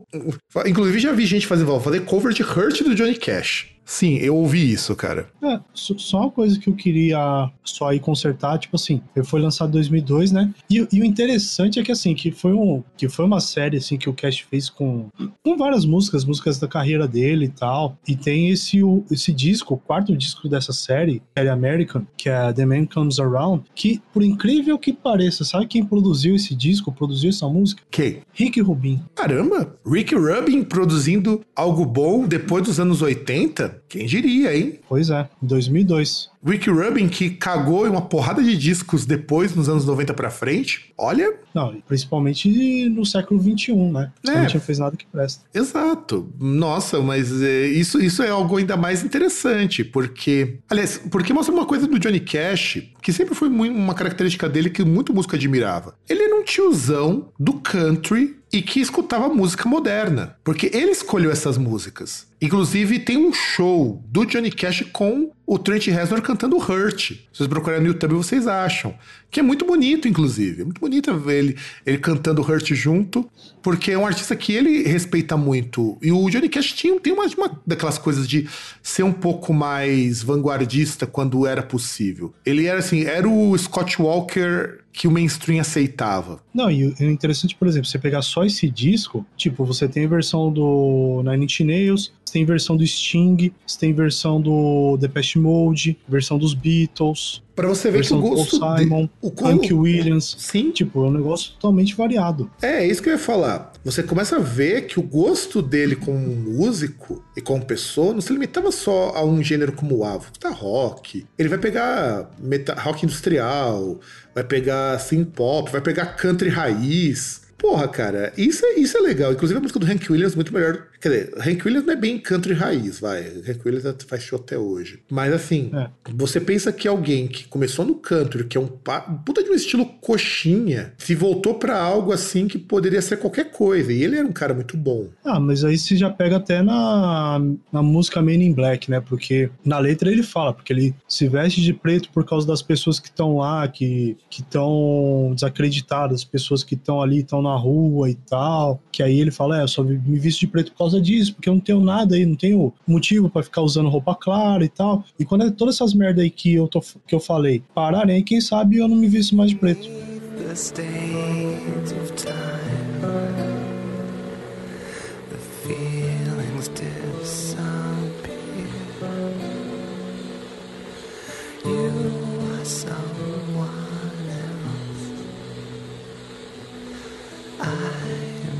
Inclusive, já vi gente fazer, fazer cover de Hurt do Johnny Cash. Sim, eu ouvi isso, cara. É, só uma coisa que eu queria só aí consertar, tipo assim, ele foi lançado em 2002, né? E, e, o interessante é que assim, que foi um que foi uma série assim que o Cast fez com com várias músicas, músicas da carreira dele e tal. E tem esse o, esse disco, o quarto disco dessa série, série American, que é The Man Comes Around, que por incrível que pareça, sabe quem produziu esse disco, produziu essa música? Quem? Rick Rubin. Caramba, Rick Rubin produzindo algo bom depois dos anos 80? Quem diria, hein? Pois é, 2002. Rick Rubin, que cagou em uma porrada de discos depois, nos anos 90 pra frente, olha. Não, principalmente no século XXI, né? É. Não fez nada que presta. Exato. Nossa, mas é, isso, isso é algo ainda mais interessante, porque. Aliás, porque mostra uma coisa do Johnny Cash, que sempre foi uma característica dele que muito músico admirava. Ele era um tiozão do country e que escutava música moderna, porque ele escolheu essas músicas. Inclusive, tem um show do Johnny Cash com o Trent Reznor cantando Hurt. Se vocês procurarem no YouTube, vocês acham. Que é muito bonito, inclusive. É muito bonito ver ele, ele cantando Hurt junto, porque é um artista que ele respeita muito. E o Johnny Cash tinha, tem uma, uma daquelas coisas de ser um pouco mais vanguardista quando era possível. Ele era assim, era o Scott Walker que o mainstream aceitava. Não, e o interessante, por exemplo, você pegar só esse disco, tipo, você tem a versão do Nine Inch Nails, você tem versão do Sting, você tem versão do Depeche Mode, versão dos Beatles. Pra você ver que o gosto Paul Simon, de... o Hank Williams. Sim. Tipo, é um negócio totalmente variado. É, é isso que eu ia falar. Você começa a ver que o gosto dele como músico e como pessoa não se limitava só a um gênero como o Avo, tá rock. Ele vai pegar meta, rock industrial, vai pegar synth pop, vai pegar country raiz. Porra, cara, isso é, isso é legal. Inclusive a música do Hank Williams é muito melhor. Quer dizer, Hank Williams não é bem country raiz, vai. Hank Williams faz show até hoje. Mas assim, É. você pensa que alguém que começou no country, que é um puta de um estilo coxinha, se voltou pra algo assim que poderia ser qualquer coisa. E ele era um cara muito bom. Ah, mas aí você já pega até na, na música Man in Black, né? Porque na letra ele fala, porque ele se veste de preto por causa das pessoas que estão lá, que estão desacreditadas, as pessoas que estão ali, estão na rua e tal. Que aí ele fala, é, eu só me visto de preto por causa disso, porque eu não tenho nada aí, não tenho motivo pra ficar usando roupa clara e tal. E quando é todas essas merda aí que eu, tô, que eu falei pararem, quem sabe eu não me visto mais de preto.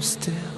Still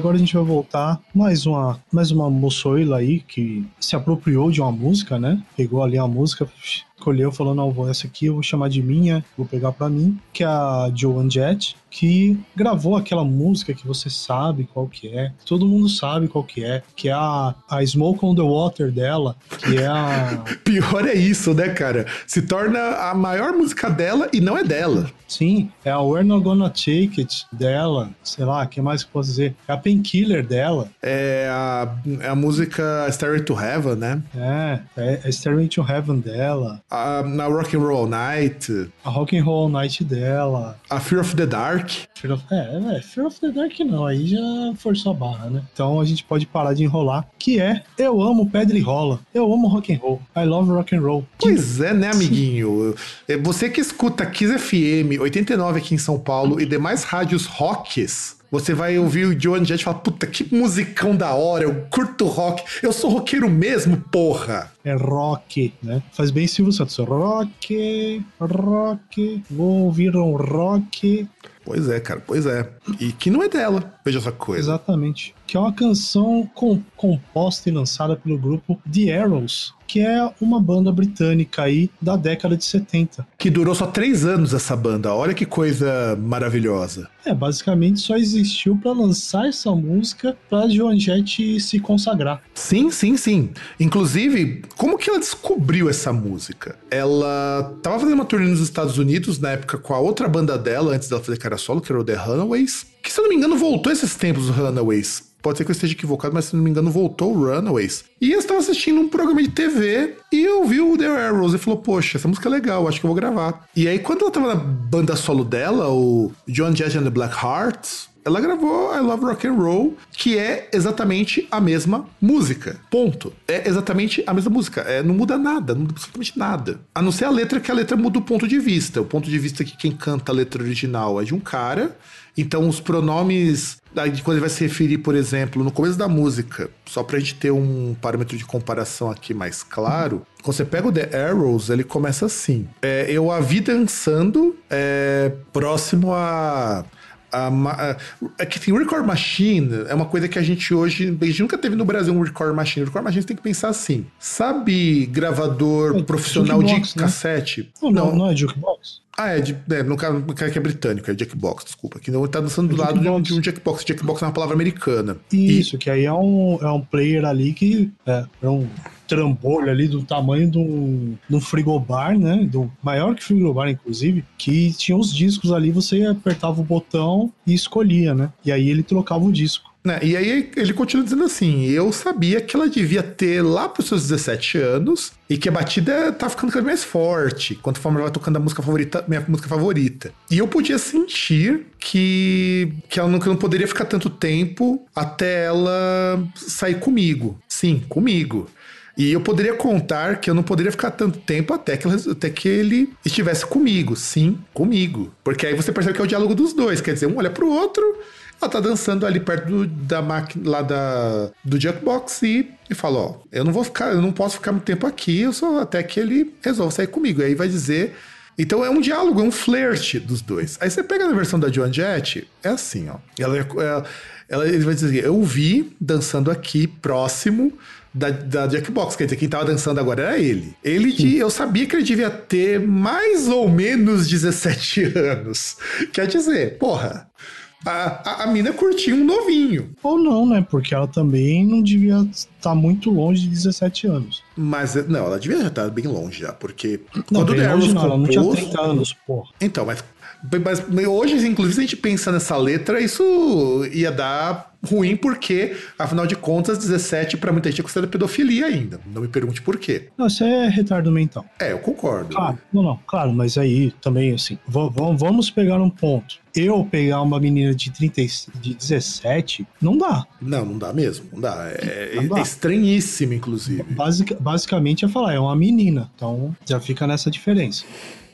agora a gente vai voltar mais uma, mais uma moçoila aí que se apropriou de uma música, né? Pegou ali a música, escolheu, falou, não, vou essa aqui eu vou chamar de minha, vou pegar pra mim, que é a Joan Jett, que gravou aquela música que você sabe qual que é, todo mundo sabe qual que é, que é a, a Smoke on the Water dela, que é a... Pior é isso, né, cara? Se torna a maior música dela e não é dela. Sim, é a We're Not Gonna Take It dela, sei lá, o que mais que eu posso dizer? É a Painkiller dela, É a, é a música Stairway to Heaven, né? é, é a Stairway to Heaven dela, A, na Rock and Roll Night, a Rock and Roll Night dela. a Fear of the Dark. Fear of, é, é, Fear of the Dark não, aí já forçou a barra, né? Então a gente pode parar de enrolar, que é Eu amo pedra e rola, eu amo rock and roll, I love rock and roll. Pois é, né, amiguinho? É Você que escuta Kiss FM 89 aqui em São Paulo e demais rádios rocks, você vai ouvir o Joan Jett e falar: Puta, que musicão da hora, eu curto rock, eu sou roqueiro mesmo, porra. É rock, né? Faz bem Silvio Santos. Rock, rock, vou ouvir um rock. Pois é, cara, pois é. E que não é dela, veja essa coisa. Exatamente. Que é uma canção com- composta e lançada pelo grupo The Arrows, que é uma banda britânica aí da década de 70. Que durou só três anos essa banda, olha que coisa maravilhosa. É, basicamente só existiu pra lançar essa música pra Joan Jett se consagrar. Sim, sim, sim. Inclusive, como que ela descobriu essa música? Ela tava fazendo uma turnê nos Estados Unidos na época com a outra banda dela, antes dela fazer cara solo, que era o The Runaways. Que, se eu não me engano, voltou esses tempos, os Runaways. Pode ser que eu esteja equivocado, mas se não me engano, voltou o Runaways. E eu estava assistindo um programa de TV e eu vi o The Arrows e falou: Poxa, essa música é legal, acho que eu vou gravar. E aí, quando ela tava na banda solo dela, o John Jett and the Black Hearts, ela gravou I Love Rock and Roll, que é exatamente a mesma música. Ponto. É exatamente a mesma música. É, não muda nada, não muda absolutamente nada. A não ser a letra, que a letra muda o ponto de vista. O ponto de vista que quem canta a letra original é de um cara. Então os pronomes, quando ele vai se referir, por exemplo, no começo da música, só pra gente ter um parâmetro de comparação aqui mais claro, quando você pega o The Arrows, ele começa assim. É, eu a vi dançando é, próximo a a a- é que assim, o record machine é uma coisa que a gente hoje. A gente nunca teve no Brasil um record machine. Record machine você tem que pensar assim. Sabe gravador É, profissional de jukebox, né? cassete? Não, não, não é jukebox? Ah, é, de, é no, caso, caso que é britânico, é Jackbox, desculpa. Que não tá dançando do É lado de um, Jackbox. de um Jackbox. Jackbox é uma palavra americana. E- Isso, que aí é um, é um player ali que é, é um trambolho ali do tamanho de um, frigobar, né? Do maior que frigobar, inclusive, que tinha os discos ali, você apertava o botão e escolhia, né? E aí ele trocava o disco. Né, E aí ele continua dizendo assim: eu sabia que ela devia ter lá pros seus 17 anos e que a batida tá ficando cada vez mais forte, conforme ela vai tocando a música favorita, minha música favorita. E eu podia sentir que, que ela não, que não poderia ficar tanto tempo até ela sair comigo. Sim, comigo. E eu poderia contar que eu não poderia ficar tanto tempo até que, até que ele estivesse comigo. Sim, comigo. Porque aí você percebe que é o diálogo dos dois. Quer dizer, um olha pro outro, ela tá dançando ali perto do- da máquina lá da, do Junkbox e, e fala: Ó, eu não vou ficar, eu não posso ficar muito tempo aqui, eu só até que ele resolva sair comigo. Aí vai dizer. Então é um diálogo, é um flerte dos dois. Aí você pega na versão da Joan Jett, é assim, ó. Ela, ela, ela- ele vai dizer: Eu vi dançando aqui próximo da, da Jackbox. Quer dizer, quem tava dançando agora era ele. Ele, eu sabia que ele devia ter mais ou menos 17 anos. Quer dizer, porra, a, a, a mina curtia um novinho. Ou não, né? Porque ela também não devia estar muito longe de 17 anos. Mas, não, ela devia já estar bem longe já, porque Não, quando bem longe não, ela não tinha compôs- 30 anos, porra. Então, mas, mas hoje, inclusive, se a gente pensa nessa letra, isso ia dar ruim, porque, afinal de contas, 17 pra muita gente é considerada pedofilia ainda. Não me pergunte por quê. Não, isso é retardo mental. É, eu concordo. Claro, não, não, claro, mas aí também, assim, va- va- vamos pegar um ponto. Eu pegar uma menina de, 30, e- de 17, não dá. Não, não dá mesmo. Não dá. É, Não dá. é estranhíssimo, inclusive. Basic, basicamente é falar, é uma menina. Então já fica nessa diferença.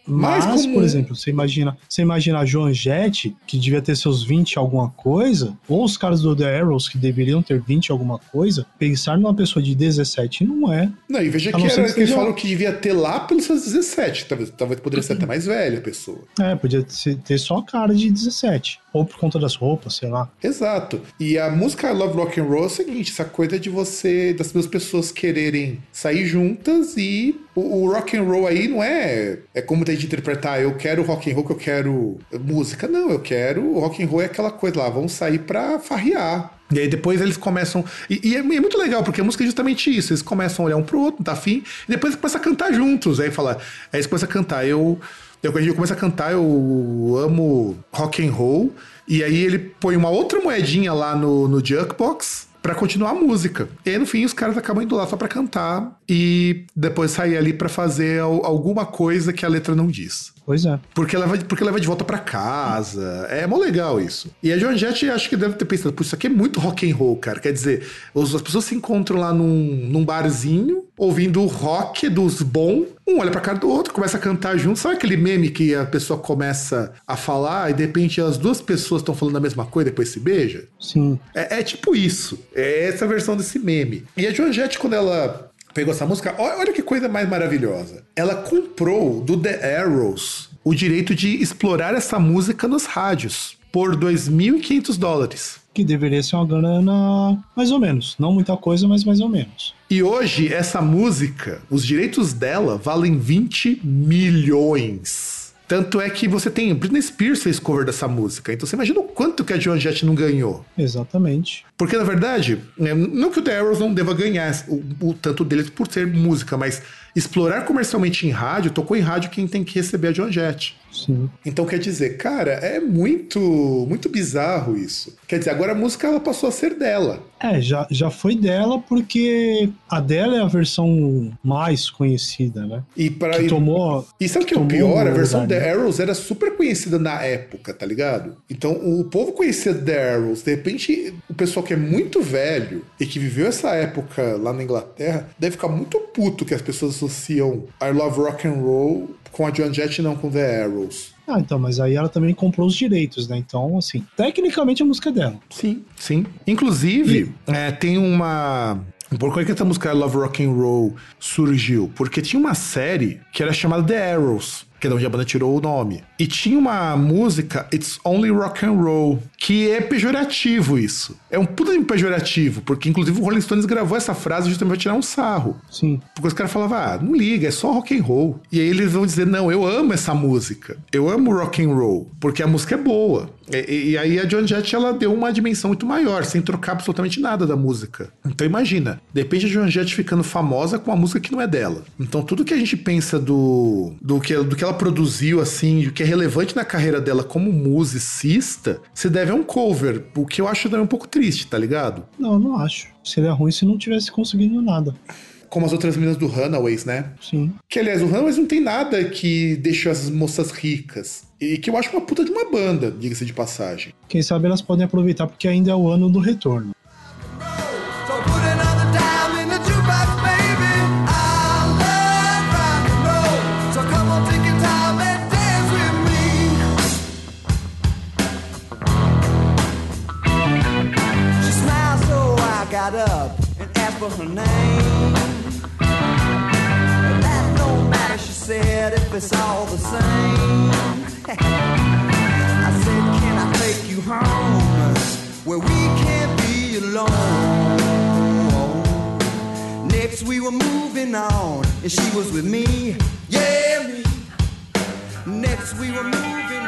Mas Mas, como- por exemplo, você imagina, você imagina a Joan Jett, que devia ter seus 20 e alguma coisa, ou os caras do The Arrows, que deveriam ter 20 e alguma coisa, pensar numa pessoa de 17 não é. Não, e veja que, era, que eles seja- falam que devia ter lá pelos seus 17. Talvez, talvez poderia ser até mais velha a pessoa. É, podia ter só a cara de 17. Ou por conta das roupas, sei lá. Exato. E a música Love Rock and Roll é o seguinte, essa coisa de você, das duas pessoas quererem sair juntas e o, o rock and roll aí não é é como tem de interpretar, eu quero rock and roll que eu quero música, não, eu quero rock and roll é aquela coisa lá, vamos sair pra farrear. E aí depois eles começam. E, e é, é muito legal, porque a música é justamente isso. Eles começam a olhar um pro outro, tá afim, e depois eles começam a cantar juntos. Aí fala. Aí eles começam a cantar. Eu. Eu, quando eu começo a cantar, eu amo rock and roll. E aí ele põe uma outra moedinha lá no, no Jukebox pra continuar a música. E aí no fim os caras acabam indo lá só pra cantar e depois sair ali pra fazer al- alguma coisa que a letra não diz. Pois é. Porque leva, porque leva de volta pra casa. É mó legal isso. E a Joan Jett acho que deve ter pensado, pô, isso aqui é muito rock and roll, cara. Quer dizer, as pessoas se encontram lá num, num barzinho, ouvindo o rock dos bons. Um olha pra cara do outro, começa a cantar junto. Sabe aquele meme que a pessoa começa a falar e de repente as duas pessoas estão falando a mesma coisa e depois se beija? Sim. É, é tipo isso. É essa versão desse meme. E a Joan Jett, quando ela pegou essa música, olha, que coisa mais maravilhosa. Ela comprou do The Arrows o direito de explorar essa música nos rádios por 2.500 dólares. Que deveria ser uma grana mais ou menos. Não muita coisa, mas mais ou menos. E hoje, essa música, os direitos dela valem 20 milhões. Tanto é que você tem. Britney Spears fez cover dessa música. Então você imagina o quanto que a Joan Jett não ganhou. Exatamente. Porque, na verdade, né, não que o The Arrows não deva ganhar o, o tanto deles por ser música, mas explorar comercialmente em rádio, tocou em rádio quem tem que receber a Joan Jett. Sim. Então quer dizer, cara, é muito, muito bizarro isso. Quer dizer, agora a música ela passou a ser dela. É, já, já foi dela porque a dela é a versão mais conhecida, né? E para Que tomou. E sabe o que é o pior? A versão lugar, The né? Arrows era super conhecida na época, tá ligado? Então o povo conhecia The Arrows. De repente, o pessoal que é muito velho e que viveu essa época lá na Inglaterra deve ficar muito puto que as pessoas associam I Love Rock and Roll com a Joan Jett e não com The Arrows. Ah, então, mas aí ela também comprou os direitos, né? Então, assim, tecnicamente a música é dela. Sim, sim. Inclusive, é, tem uma. Por que que essa música I Love Rock and Roll surgiu? Porque tinha uma série que era chamada The Arrows, que é de onde a banda tirou o nome. E tinha uma música, It's Only Rock and Roll, que é pejorativo isso. É um puta de pejorativo, porque inclusive o Rolling Stones gravou essa frase justamente pra tirar um sarro. Sim. Porque os caras falavam, ah, não liga, é só rock and roll. E aí eles vão dizer, não, eu amo essa música. Eu amo rock and roll, porque a música é boa. E, e- aí a John Jett, ela deu uma dimensão muito maior, sem trocar absolutamente nada da música. Então imagina, de repente a John Jett ficando famosa com uma música que não é dela. Então tudo que a gente pensa do, do, que, do que ela produziu, assim, do que é relevante na carreira dela como musicista, se deve a um cover, o que eu acho também um pouco triste, tá ligado? Não, eu não acho. Seria ruim se não tivesse conseguido nada. Como as outras meninas do Runaways, né? Sim. Que, aliás, o Runaways não tem nada que deixou essas moças ricas. E que eu acho uma puta de uma banda, diga-se de passagem. Quem sabe elas podem aproveitar porque ainda é o ano do retorno. Got up and asked for her name. Said, if it's all the same. I said, can I take you home where we can't be alone? Next we were moving on, and she was with me, yeah me. Next we were moving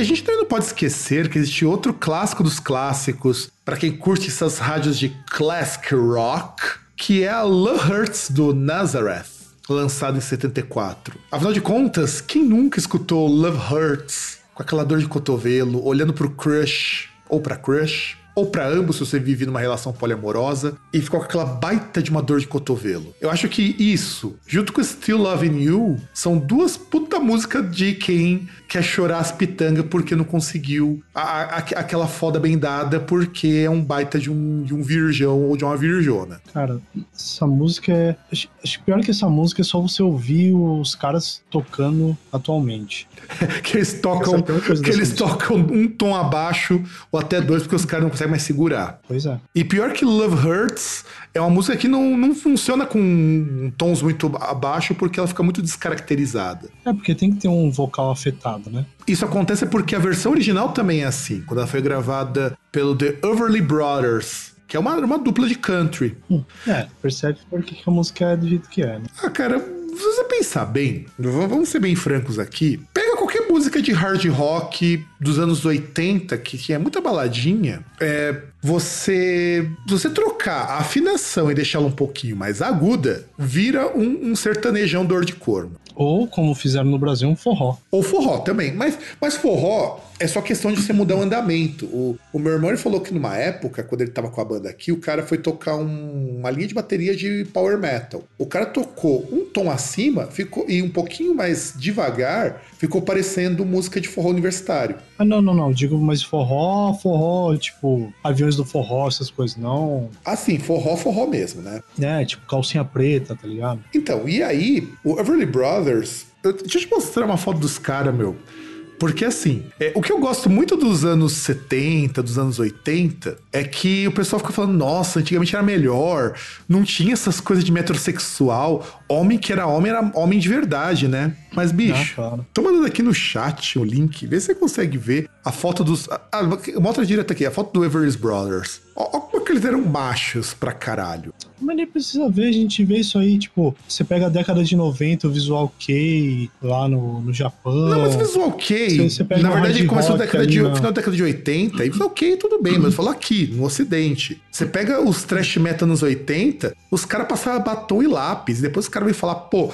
a gente também não pode esquecer que existe outro clássico dos clássicos, pra quem curte essas rádios de classic rock, que é a Love Hurts do Nazareth, lançado em 74. Afinal de contas, quem nunca escutou Love Hurts com aquela dor de cotovelo, olhando pro crush ou pra crush? Ou pra ambos, se você vive numa relação poliamorosa, e ficou com aquela baita de uma dor de cotovelo. Eu acho que isso, junto com Still Loving You, são duas puta músicas de quem quer chorar as pitangas porque não conseguiu a- a- aquela foda bem dada porque é um baita de um, de um virgão ou de uma virjona. Cara, essa música é. Acho, acho que pior que essa música é só você ouvir os caras tocando atualmente. que eles tocam, é que eles música. tocam um tom abaixo ou até dois porque os caras não conseguem mais segurar. Pois é. E pior que Love Hurts é uma música que não, não funciona com tons muito abaixo porque ela fica muito descaracterizada. É porque tem que ter um vocal afetado, né? Isso acontece porque a versão original também é assim, quando ela foi gravada pelo The Overly Brothers, que é uma, uma dupla de country. Hum, É, percebe por que a música é do jeito que é, né? Ah, cara, se você pensar bem, vamos ser bem francos aqui. Pega qualquer música de hard rock dos anos 80, que, que é muita baladinha, é, você. Você trocar a afinação e deixá-la um pouquinho mais aguda, vira um, um sertanejão dor de corno. Ou, como fizeram no Brasil, um forró. Ou forró também. Mas, mas forró é só questão de você mudar o andamento. O, o meu irmão falou que numa época, quando ele tava com a banda aqui, o cara foi tocar um- uma linha de bateria de power metal. O cara tocou um tom acima ficou e um pouquinho mais devagar, ficou parecendo música de forró universitário. Ah, não, não, não. Digo, mas forró, forró, tipo, aviões do forró, essas coisas. Não. Assim, forró, forró mesmo, né? É, tipo, calcinha preta, tá ligado? Então, e aí, o Everly Brothers. eu- deixa eu te mostrar uma foto dos caras, meu. Porque assim, é, o que eu gosto muito dos anos 70, dos anos 80, é que o pessoal fica falando, nossa, antigamente era melhor, não tinha essas coisas de metrosexual, homem que era homem era homem de verdade, né? Mas, bicho, Ah, claro. tô mandando aqui no chat o link, vê se você consegue ver a foto dos. Ah, mostra direto aqui, a foto do Everly Brothers. Ó como é que eles eram machos pra caralho. Mas nem precisa ver, a gente vê isso aí, tipo, você pega a década de 90, o visual K lá no, no Japão. Não, mas visual ok. Você- Na verdade, hard começou na década de, na- final da década de 80, e visual ok, tudo bem, mas eu falo aqui, no Ocidente. Você pega os trash metal nos 80, os caras passavam batom e lápis, e depois os caras vêm falar, pô.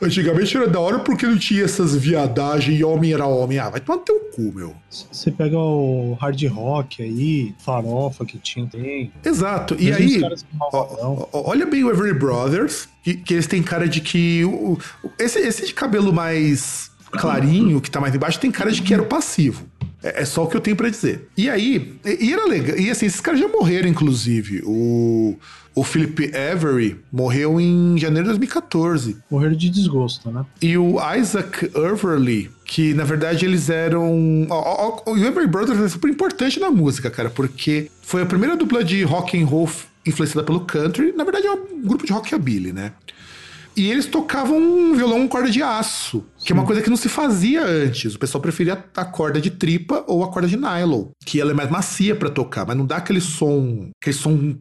Antigamente era da hora porque não tinha essas viadagens e homem era homem. Ah, vai tomar no teu cu, meu. Você pega o hard rock aí, farofa que tinha, tem. Exato. E Mesmo aí, ó, olha bem o Every Brothers, que, que eles têm cara de que. o- esse, esse de cabelo mais clarinho, que tá mais embaixo, tem cara de que era o passivo. É, é só o que eu tenho pra dizer. E aí, e, e era legal. E assim, esses caras já morreram, inclusive. O, o Philip Avery morreu em janeiro de 2014. Morreram de desgosto, né? E o Isaac Everly Que na verdade eles eram. ó, O Everly Brothers é super importante na música, cara, porque foi a primeira dupla de rock and roll influenciada pelo country. Na verdade é um grupo de rockabilly, né? E eles tocavam um violão com corda de aço, que é uma coisa que não se fazia antes. O pessoal preferia a corda de tripa ou a corda de nylon, que ela é mais macia pra tocar, mas não dá aquele som, aquele som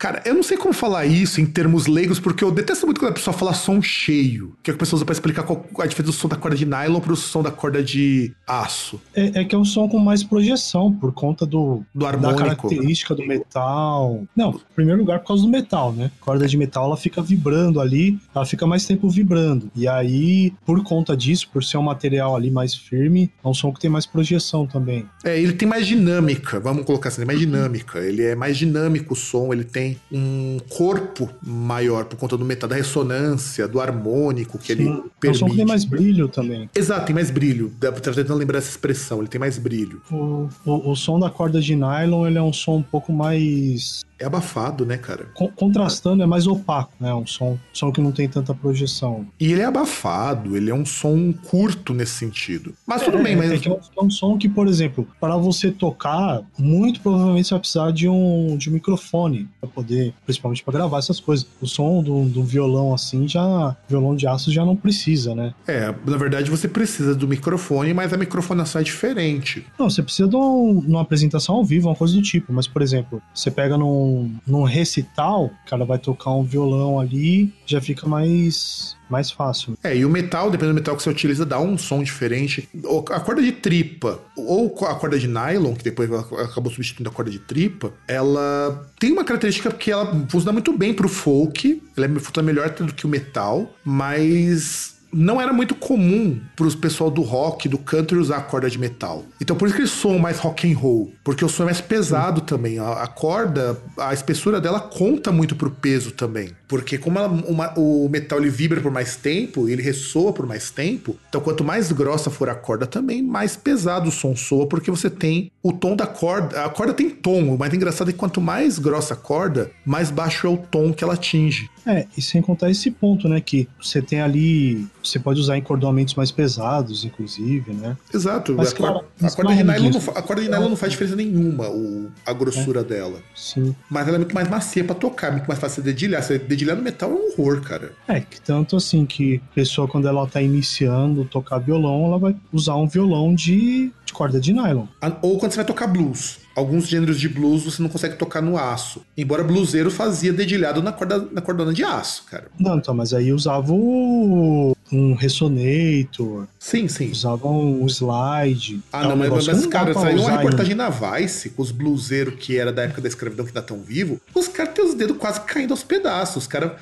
Cara, eu não sei como falar isso em termos leigos, porque eu detesto muito quando a pessoa fala som cheio, que é o que a pessoa usa pra explicar qual a diferença do som da corda de nylon pro som da corda de aço. É, é que é um som com mais projeção, por conta do, Do da harmônico. característica do metal. Não, em primeiro lugar por causa do metal, né? A corda de metal ela fica vibrando ali, ela fica mais tempo vibrando. E aí, por conta disso, por ser um material ali mais firme, é um som que tem mais projeção também. É, ele tem mais dinâmica, vamos colocar assim, mais dinâmica. Ele é mais dinâmico o som, ele tem um corpo maior por conta do metal, da ressonância, do harmônico que ele É um permite. som que tem mais brilho também. Exato, tem mais brilho. Dá- Tava tentando lembrar essa expressão, ele tem mais brilho. O, o, o som da corda de nylon ele é um som um pouco mais É abafado, né, cara? con- contrastando, é mais opaco, né? Um som, som que não tem tanta projeção. E ele é abafado, ele é um som curto nesse sentido. Mas tudo É, bem, mas. é que é um, é um som que, por exemplo, para você tocar, muito provavelmente você vai precisar de um, de um microfone para poder, principalmente para gravar essas coisas. O som do, do violão assim, já violão de aço já não precisa, né? É, na verdade você precisa do microfone, mas a microfonação é diferente. Não, você precisa de, um- de uma apresentação ao vivo, uma coisa do tipo. Mas, por exemplo, você pega num, num recital, o cara vai tocar um violão ali, já fica mais, mais fácil. É, e o metal, dependendo do metal que você utiliza, dá um som diferente. A corda de tripa ou a corda de nylon, que depois acabou substituindo a corda de tripa, ela tem uma característica que ela funciona muito bem pro folk, ela é- funciona melhor do que o metal, mas não era muito comum pros pessoal do rock, do country usar corda de metal. Então por isso que eles soam mais rock and roll, porque o som é mais pesado também. A, a corda, a espessura dela conta muito pro peso também, porque como ela- uma- o metal ele vibra por mais tempo, ele ressoa por mais tempo, então quanto mais grossa for a corda também, mais pesado o som soa, porque você tem o tom da corda. A corda tem tom, o mais engraçado é que quanto mais grossa a corda, mais baixo é o tom que ela atinge. É, e sem contar esse ponto, né? Que você tem ali. Você pode usar encordoamentos mais pesados, inclusive, né? Exato. Mas, a, claro, a corda de nylon não, a corda de nylon não faz diferença nenhuma, o- a grossura dela. Sim. Mas ela é muito mais macia pra tocar, muito mais fácil de dedilhar. Você dedilhar no metal é um horror, cara. É, que tanto assim que a pessoa, quando ela tá iniciando tocar violão, ela vai usar um violão de, de corda de nylon. Ou quando você vai tocar blues. Alguns gêneros de blues você não consegue tocar no aço. Embora bluseiro fazia dedilhado na, corda, na cordona de aço, cara. Não, então, mas aí usava o, um resonator, Sim, sim. usava um slide. Ah, É não, mas, mas cara, pra saiu uma reportagem na Vice com os bluseiros que era da época da escravidão que ainda tão vivo. Os caras têm os dedos quase caindo aos pedaços. Os caras.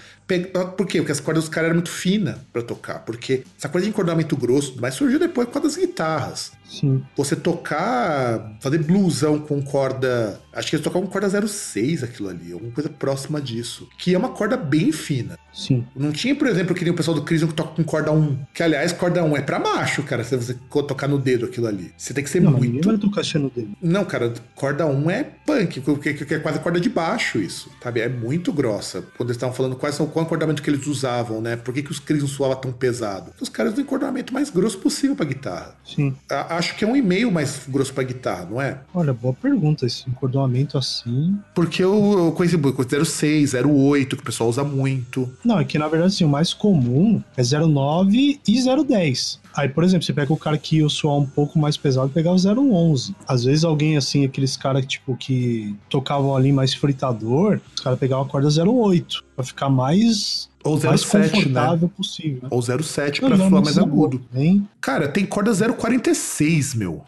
Por quê? Porque as cordas dos caras eram muito finas pra tocar. Porque essa coisa de encordamento grosso, mas surgiu depois causa das guitarras. Sim. Você tocar, fazer blusão com corda. Acho que eles tocavam corda 06 aquilo ali, alguma coisa próxima disso. Que é uma corda bem fina. Sim. Não tinha, por exemplo, que nem o pessoal do Crisium que toca com corda 1. Que, aliás, corda 1 é pra macho, cara, se você tocar no dedo aquilo ali. Você tem que ser Não, ninguém muito. vai tocar achando dele. Não, cara, corda 1 é punk, porque que é quase corda de baixo isso, sabe? É muito grossa. Quando eles estavam falando quais são, qual acordamento que eles usavam, né? Por que, que os Crisium soava tão pesado? Os caras do encordamento mais grosso possível pra guitarra. Sim. A- Acho que é um e-mail mais grosso pra guitarra, não é? Olha, boa pergunta. Esse encordoamento assim. Porque eu, eu conheci muito 06, 08, que o pessoal usa muito. Não, é que na verdade assim, o mais comum é 09 e 010. Aí, por exemplo, você pega o cara que ia soar um pouco mais pesado e pegar o 011. Às vezes alguém assim, aqueles caras tipo que tocavam ali mais fritador, os caras pegavam a corda 08 pra ficar mais, Ou mais 07, né? confortável possível. né? Ou 07 Não, pra não, soar mais precisa agudo. Hein? Cara, tem corda 046, meu.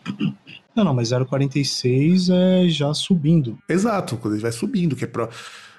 Não, não, mas 046 é já subindo. Exato, quando ele vai subindo, que é pra.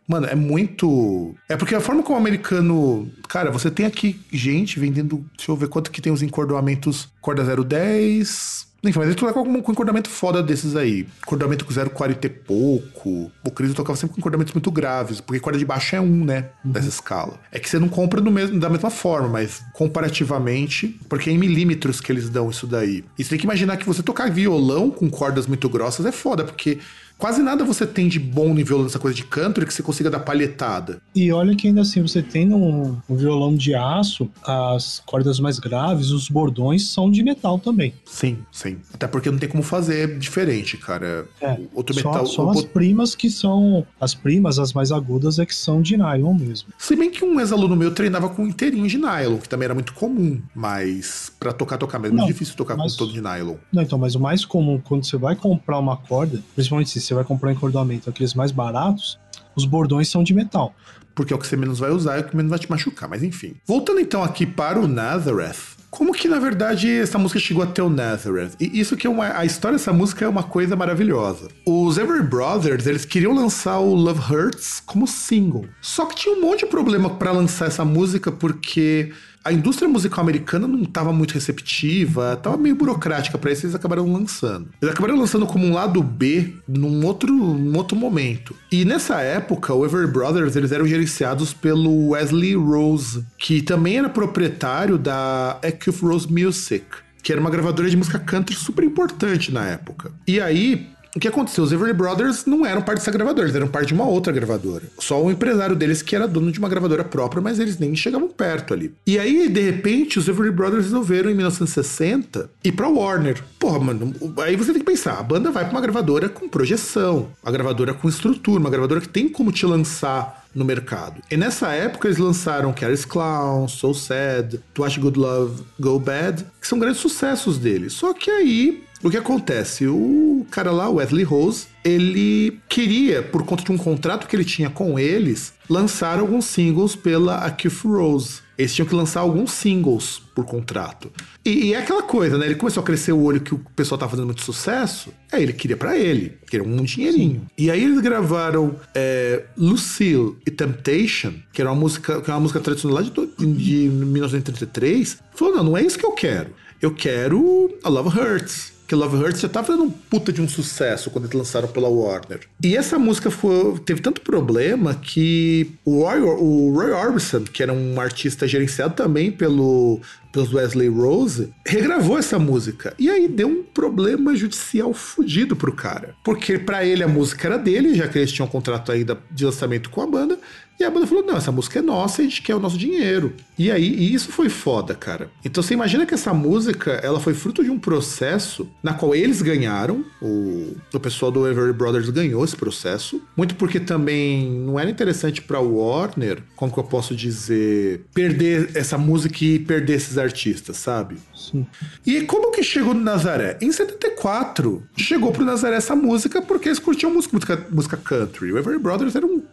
Mano, é muito. É porque a forma como o americano. Cara, você tem aqui gente vendendo. Deixa eu ver quanto que tem os encordoamentos. Corda 010. Enfim, mas ele toca com com encordamento foda desses aí. Encordamento com 0,40 e pouco. O Cris tocava sempre com encordamentos muito graves, porque corda de baixo é um, né? Dessa escala. É que você não compra mesmo, da mesma forma, mas comparativamente, porque é em milímetros que eles dão isso daí. E você tem que imaginar que você tocar violão com cordas muito grossas é foda, porque quase nada você tem de bom no violão, essa coisa de country, que você consiga dar palhetada. E olha que ainda assim, você tem no, no violão de aço, as cordas mais graves, os bordões são de metal também. Sim, sim. Até porque não tem como fazer diferente, cara. É, Outro só, metal. só o- as primas que são. As primas, as mais agudas, é que são de nylon mesmo. Se bem que um ex-aluno meu treinava com inteirinho de nylon, que também era muito comum, mas pra tocar, tocar mesmo, é Não, muito difícil tocar mas- com todo de nylon. Não, então, mas o mais comum, quando você vai comprar uma corda, principalmente se você vai comprar um encordamento, aqueles mais baratos, os bordões são de metal. Porque é o que você menos vai usar e o que menos vai te machucar, mas enfim. Voltando então aqui para o Nazareth. Como que, na verdade, essa música chegou até o Nazareth? E isso que é uma... A história dessa música é uma coisa maravilhosa. Os Every Brothers, eles queriam lançar o Love Hurts como single. Só que tinha um monte de problema para lançar essa música, porque a indústria musical americana não estava muito receptiva, estava meio burocrática para isso, eles acabaram lançando. Eles acabaram lançando como um lado B num outro, num outro momento. E nessa época, o Everly Brothers eles eram gerenciados pelo Wesley Rose, que também era proprietário da Acuff Rose Music, que era uma gravadora de música country super importante na época. E aí, o que aconteceu? Os Everly Brothers não eram parte dessa gravadora, eles eram parte de uma outra gravadora. Só o empresário deles que era dono de uma gravadora própria, mas eles nem chegavam perto ali. E aí, de repente, os Everly Brothers resolveram, em 1960, ir pra Warner. Porra, mano, aí você tem que pensar, a banda vai pra uma gravadora com projeção, uma gravadora com estrutura, uma gravadora que tem como te lançar no mercado. E nessa época eles lançaram Careless Clown, So Sad, To Watch Good Love Go Bad, que são grandes sucessos deles. Só que aí o que acontece? O cara lá, Wesley Rose, ele queria, por conta de um contrato que ele tinha com eles, lançar alguns singles pela Acuff Rose. Eles tinham que lançar alguns singles por contrato. E, e é aquela coisa, né? Ele começou a crescer o olho que o pessoal tava fazendo muito sucesso. Aí ele queria pra ele, queria um dinheirinho. E aí eles gravaram é, Lucille e Temptation, que era uma música, que é uma música tradicional lá de, de 1933. Falou: não, não é isso que eu quero. Eu quero a Love Hurts. Que Love Hurts já tava fazendo um puta de um sucesso quando eles lançaram pela Warner. E essa música foi- teve tanto problema que o Roy, o Roy Orbison, que era um artista gerenciado também pelo, pelos Wesley Rose, regravou essa música. E aí deu um problema judicial fudido pro cara. Porque pra ele a música era dele, já que eles tinham um contrato ainda de lançamento com a banda. E a banda falou: não, essa música é nossa, a gente quer o nosso dinheiro. E aí, e isso foi foda, cara. Então você imagina que essa música, ela foi fruto de um processo na qual eles ganharam, o, o pessoal do Everly Brothers ganhou esse processo, muito porque também não era interessante pra Warner, como que eu posso dizer, perder essa música e perder esses artistas, sabe? Sim. E como que chegou no Nazaré? Em 74, chegou pro Nazaré essa música porque eles curtiam música, música, música country. O Everly Brothers era um-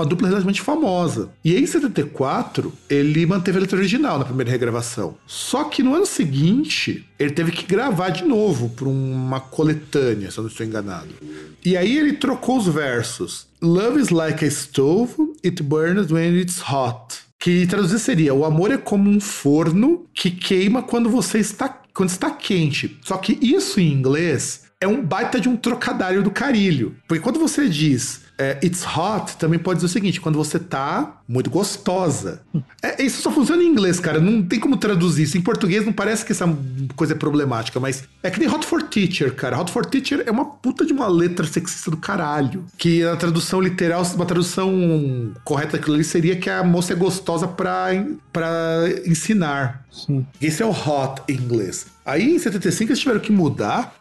uma dupla relativamente famosa. E em 74, ele manteve a letra original na primeira regravação. Só que no ano seguinte, ele teve que gravar de novo por uma coletânea, se eu não estou enganado. E aí ele trocou os versos. Love is like a stove, it burns when it's hot. Que traduzir seria: o amor é como um forno que queima quando você está quando está quente. Só que isso em inglês é um baita de um trocadilho do carilho. Porque quando você diz é, it's hot, também pode dizer o seguinte: quando você tá muito gostosa. É, isso só funciona em inglês, cara. Não tem como traduzir isso. Em português não parece que essa coisa é problemática, mas é que nem Hot for Teacher, cara. Hot for Teacher é uma puta de uma letra sexista do caralho. Que a tradução literal, uma tradução correta daquilo ali seria que a moça é gostosa pra, pra ensinar. Sim. Esse é o hot em inglês. Aí em 75 eles tiveram que mudar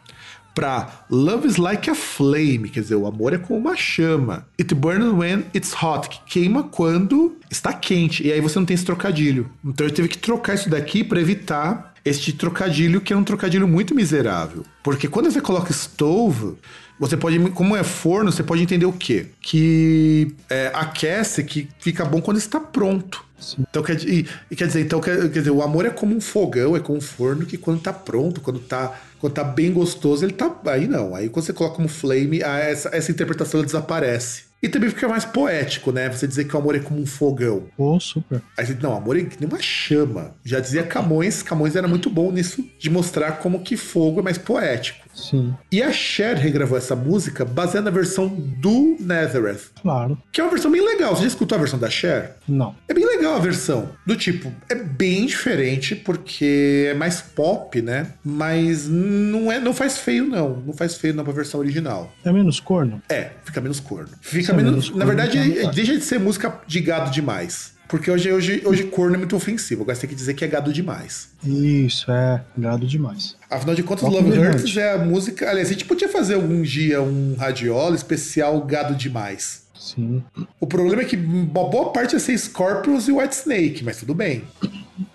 pra Love is like a flame, quer dizer, o amor é como uma chama. It burns when it's hot, que queima quando está quente. E aí você não tem esse trocadilho. Então eu tive que trocar isso daqui pra evitar este trocadilho, que é um trocadilho muito miserável. Porque quando você coloca stove, você pode, como é forno, você pode entender o quê? Que é, aquece, que fica bom quando está pronto. Então quer, e, quer dizer, então quer, quer dizer, o amor é como um fogão, é como um forno que quando tá pronto, quando tá, quando tá bem gostoso, ele tá. Aí não. Aí quando você coloca como flame, ah, essa, essa interpretação desaparece. E também fica mais poético, né? Você dizer que o amor é como um fogão. Pô, super. Aí você, não, amor é que nem uma chama. Já dizia Camões, Camões era muito bom nisso de mostrar como que fogo é mais poético. Sim, E a Cher regravou essa música baseada na versão do Nazareth, claro. que é uma versão bem legal. Você já escutou a versão da Cher? Não. É bem legal a versão. Do tipo, é bem diferente porque é mais pop, né? Mas não é, não faz feio não, não faz feio não pra versão original. É menos corno? É, fica menos corno. Fica é menos, menos na corno, verdade, então é- deixa de ser música de gado demais. Porque hoje, hoje, hoje corno é muito ofensivo. Agora você tem que dizer que é gado demais. Isso, é. Gado demais. Afinal de contas, Bom, Love. Hurts é a música. Aliás, a gente podia fazer algum dia um radiola especial gado demais. Sim. O problema é que uma boa parte ia ser Scorpions e White Snake, mas tudo bem.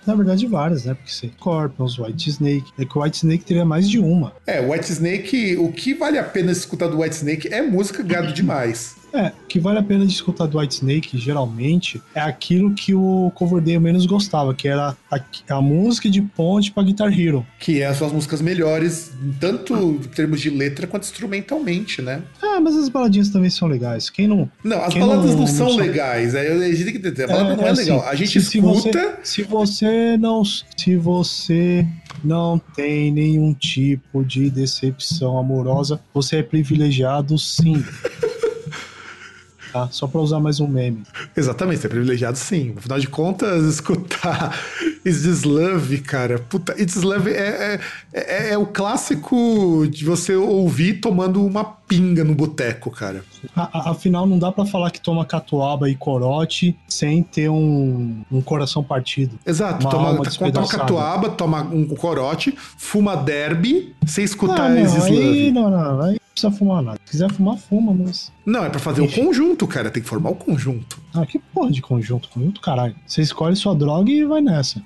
Na verdade, várias, né? Porque você Scorpions, White Snake. É que o White Snake teria mais de uma. É, White Snake, o que vale a pena escutar do White Snake é música gado demais. É, o que vale a pena de escutar do White Snake, geralmente, é aquilo que o Coverdale menos gostava, que era a, a música de ponte pra Guitar Hero. Que é as suas músicas melhores, tanto em termos de letra quanto instrumentalmente, né? Ah, mas as baladinhas também são legais. Quem não. Não, as baladas não, não são sabe- legais. É, a gente tem que entender. A balada não é, assim, legal. A gente se- se escuta. você- Se você, não. Se você não tem nenhum tipo de decepção amorosa, você é privilegiado sim. Tá? Só pra usar mais um meme. Exatamente, você é privilegiado sim. Afinal de contas, escutar Is This Love, cara. Puta, It's Love é, é, é, é o clássico de você ouvir tomando uma pinga no boteco, cara. A- a- Afinal, não dá pra falar que toma catuaba e corote sem ter um, um coração partido. Exato, toma, toma catuaba, toma um corote, fuma derby, sem escutar Ah, não, aí, Love. não, não, aí precisa fumar nada. Se quiser fumar, fuma, mas. Não, é pra fazer o Ixi. conjunto, cara. Tem que formar o conjunto. Ah, que porra de conjunto? Conjunto, caralho. Você escolhe sua droga e vai nessa.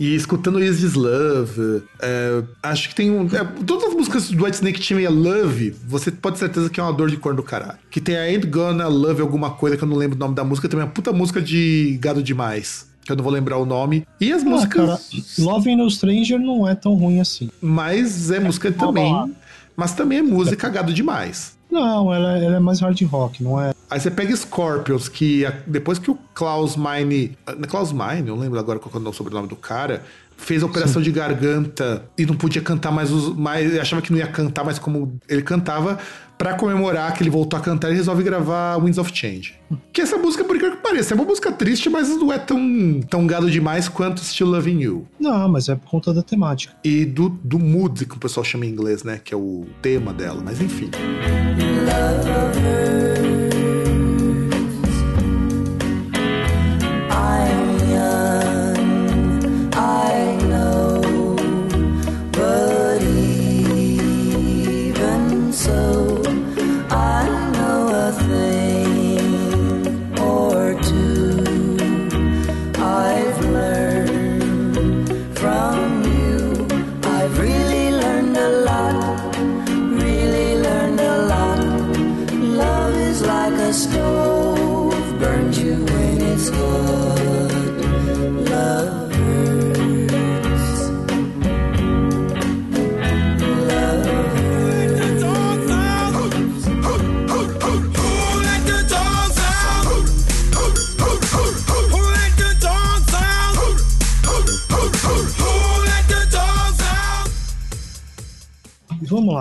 E escutando Is This Love, é, acho que tem um. é, todas as músicas do White Snake tinha Love, você pode ter certeza que é uma dor de corno do caralho. Que tem a Ain't Gonna Love alguma coisa que eu não lembro o nome da música, também é uma puta música de gado demais. Que eu não vou lembrar o nome. E as Ah, músicas. cara, Love No Stranger não é tão ruim assim. Mas é música uma também. balada. Mas também é música gado demais. Não, ela, ela é mais hard rock, não é? Aí você pega Scorpions, que depois que o Klaus Meine. Klaus Meine, não lembro agora qual é o sobrenome do cara. Fez a operação de garganta e não podia cantar mais os. Mais, achava que não ia cantar, mas como ele cantava, pra comemorar que ele voltou a cantar, ele resolve gravar Winds of Change. Que essa música, por incrível que pareça, é uma música triste, mas não é tão, tão gado demais quanto Still Loving You. Não, mas é por conta da temática. E do, do mood, que o pessoal chama em inglês, né? Que é o tema dela, mas enfim. I'm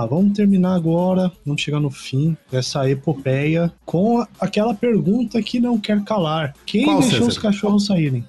lá, vamos terminar agora, vamos chegar no fim dessa epopeia com aquela pergunta que não quer calar. Quem Qual, deixou César? os cachorros saírem?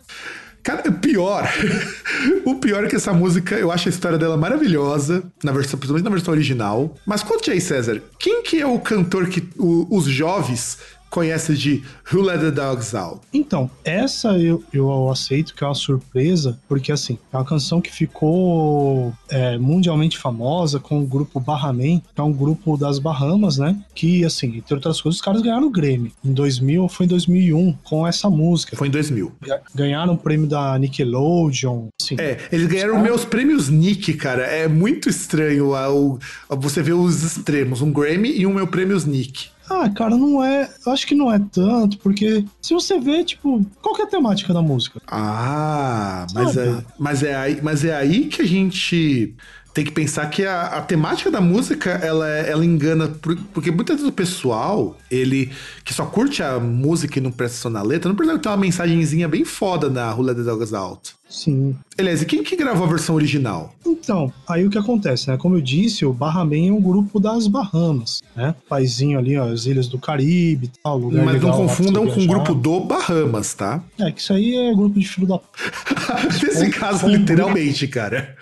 Cara, o pior. o pior é que essa música, eu acho a história dela maravilhosa, na versão, principalmente na versão original. Mas conte aí, César, quem que é o cantor que o- os jovens conhecem de Who Let the Dogs Out? Então, essa eu, eu aceito que é uma surpresa, porque assim, é uma canção que ficou é, mundialmente famosa com o grupo Bahaman, que é um grupo das Bahamas, né? Que, assim, entre outras coisas, os caras ganharam o Grammy em 2000 ou foi em 2001 com essa música. Foi em 2000. Ganharam o prêmio da Nickelodeon. Assim, É, eles ganharam meus prêmios Nick, cara. É muito estranho a- o- a você ver os extremos, um Grammy e um meu prêmios Nick. Ah, cara, não é. Eu acho que não é tanto, porque se você vê, tipo, qual que é a temática da música? Ah, mas Sabe? é, mas é, aí, mas é aí que a gente tem que pensar que a, a temática da música, ela, ela engana, por- porque muitas vezes o pessoal, ele que só curte a música e não presta atenção na letra, não percebe que tem uma mensagenzinha bem foda na Rula the Dogs Out. Sim. E quem que gravou a versão original? Então, aí o que acontece, né? Como eu disse, o Bahrein é um grupo das Bahamas, né? Paizinho ali, ó, as ilhas do Caribe e tal. Lugar Mas não legal pra confundam com o grupo do Bahamas, tá? É, que isso aí é grupo de filho da. Nesse caso, um literalmente, cara.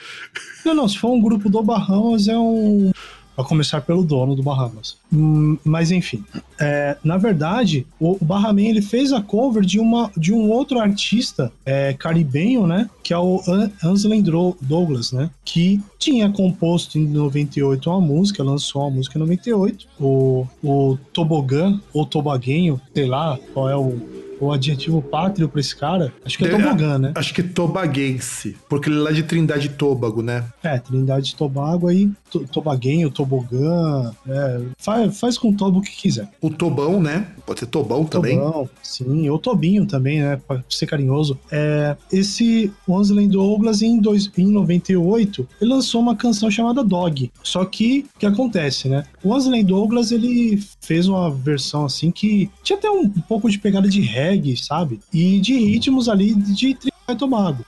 Não, não, se for um grupo do Bahamas, é um. A começar pelo dono do Bahamas. Hum, mas enfim, é, na verdade, o, o Bahrein ele fez a cover de, uma, de um outro artista é, caribenho, né? Que é o An- Ansley Dro- Douglas, né? Que tinha composto em 98 uma música, lançou uma música em 98. O, o Tobogã, ou Tobaguenho, sei lá qual é o, o adjetivo pátrio pra esse cara. Acho que é Tobogã, né? Acho que tobaguense. Porque ele é lá de Trindade e Tobago, né? É, Trindade e Tobago aí, to, Tobaguenho, Tobogã, é, faz, faz com Tobo o que quiser. O Tobão, né? Pode ser Tobão também. Tobão, sim, ou Tobinho também, né, pra ser carinhoso. É, esse Wansley Douglas, em, dois, em 98, ele lançou uma canção chamada Dog. Só que, o que acontece, né? O Wansley Douglas, ele fez uma versão assim que tinha até um, pouco de pegada de reggae, sabe? E de ritmos ali de Trinidad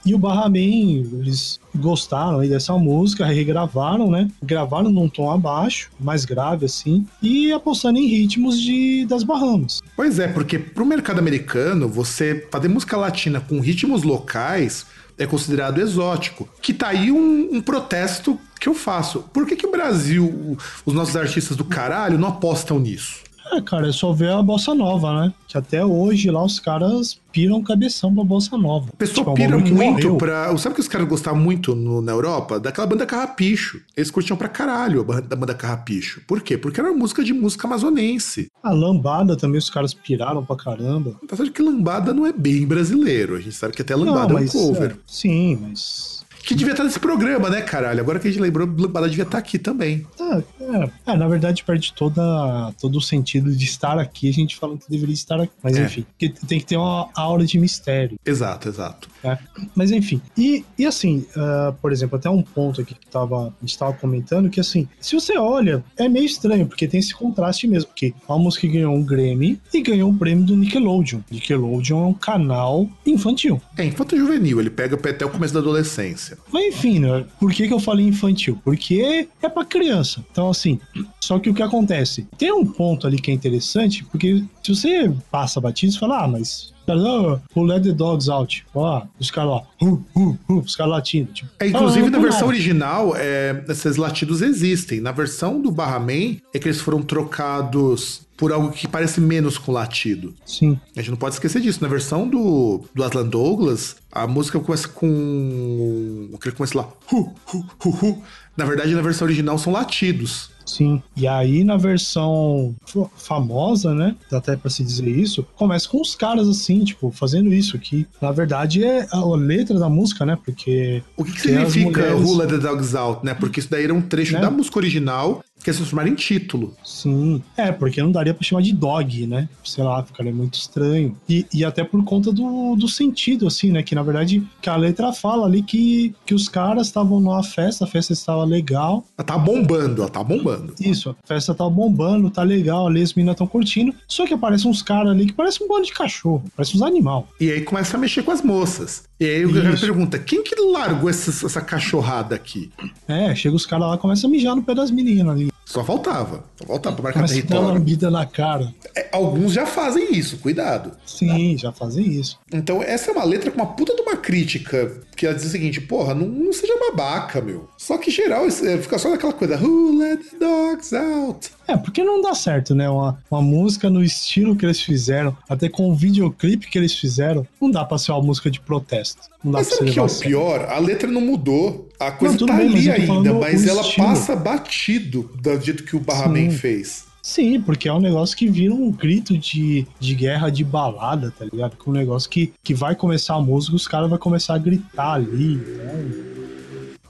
e. E o Bahrein, eles gostaram aí dessa música, regravaram, né? Gravaram num tom abaixo, mais grave assim, e apostando em ritmos de, das Bahamas. Pois é, porque pro mercado americano, você fazer música latina com ritmos locais é considerado exótico. Que tá aí um, um protesto que eu faço. Por que, que o Brasil, os nossos artistas do caralho, não apostam nisso? É, cara, é só ver a bossa nova, né? Que até hoje lá os caras piram cabeção pra bossa nova. A pessoa Tipo, é pira muito morreu. pra. Sabe que os caras gostavam muito no- na Europa? Daquela banda Carrapicho. Eles curtiam pra caralho a banda, da banda Carrapicho. Por quê? Porque era uma música de música amazonense. A lambada também os caras piraram pra caramba. Apesar de que lambada não é bem brasileiro. A gente sabe que até lambada é um cover. é, sim, mas. Que devia estar nesse programa, né, caralho? Agora que a gente lembrou, lambada devia estar aqui também. É, é, é, na verdade perde toda, todo o sentido de estar aqui, a gente falando que deveria estar aqui. Mas É. enfim, que tem que ter uma aura de mistério. Exato, exato. né? Mas enfim, e, e assim, ah, por exemplo, até um ponto aqui que tava, a gente tava comentando, que assim, se você olha, é meio estranho, porque tem esse contraste mesmo, porque a música ganhou um Grammy e ganhou um prêmio do Nickelodeon. Nickelodeon é um canal infantil. É infanto juvenil, ele pega até o começo da adolescência. Mas enfim, né? Por que, que eu falei infantil? Porque é pra criança. Então, assim, só que o que acontece? Tem um ponto ali que é interessante, porque se você passa batido, você fala, ah, mas. Ah, who let the dogs out? Ó, os caras lá, uh, uh, uh, os caras latindo. Tipo, É, inclusive, ah, na versão nada. original, é, esses latidos existem. Na versão do Barraman, é que eles foram trocados por algo que parece menos com latido. Sim, A gente não pode esquecer disso. Na versão do, do Aslan Douglas, a música começa com. Aquele começa lá. Hu, hu, hu, hu. Na verdade, na versão original são latidos. Sim. E aí, na versão fa- famosa, né? Dá até pra se dizer isso, começa com os caras assim, tipo, fazendo isso aqui. Na verdade, é a letra da música, né? Porque. O que, que significa mulheres- Let the Dogs Out, né? Porque isso daí era um trecho Né? da música original que eles transformaram em título. Sim. É, porque não daria pra chamar de dog, né? Sei lá, ficaria muito estranho. E, e até por conta do, do sentido, assim, né? Que na verdade, que a letra fala ali que, que os caras estavam numa festa, a festa estava legal. Ela tá bombando, ela tá bombando. Isso, a festa tá bombando, tá legal, ali as meninas estão curtindo. Só que aparecem uns caras ali que parecem um bando de cachorro, parece uns animal. E aí começa a mexer com as moças. E aí o cara pergunta: quem que largou essa, essa cachorrada aqui? É, chega os caras lá, começa a mijar no pé das meninas ali. Só faltava. Só faltava pra marcar uma território. lambida na cara. É, alguns já fazem isso, cuidado. Sim, já fazem isso. Então, essa é uma letra com uma puta de uma crítica. Que ela diz o seguinte: porra, não, não seja babaca, meu. Só que, geral, é, fica só naquela coisa: Who let the dogs out? É, porque não dá certo, né? Uma, uma música no estilo que eles fizeram, até com o videoclipe que eles fizeram, não dá pra ser uma música de protesto. Não dá Mas pra sabe o que é o pior? A letra não mudou. A coisa tudo tá bem, ali ainda, mas ela estilo. passa batido do jeito que o Barraman fez. Sim, porque é um negócio que vira um grito de, de guerra de balada, tá ligado? Que é um negócio que, que vai começar a música, os caras vão começar a gritar ali. né?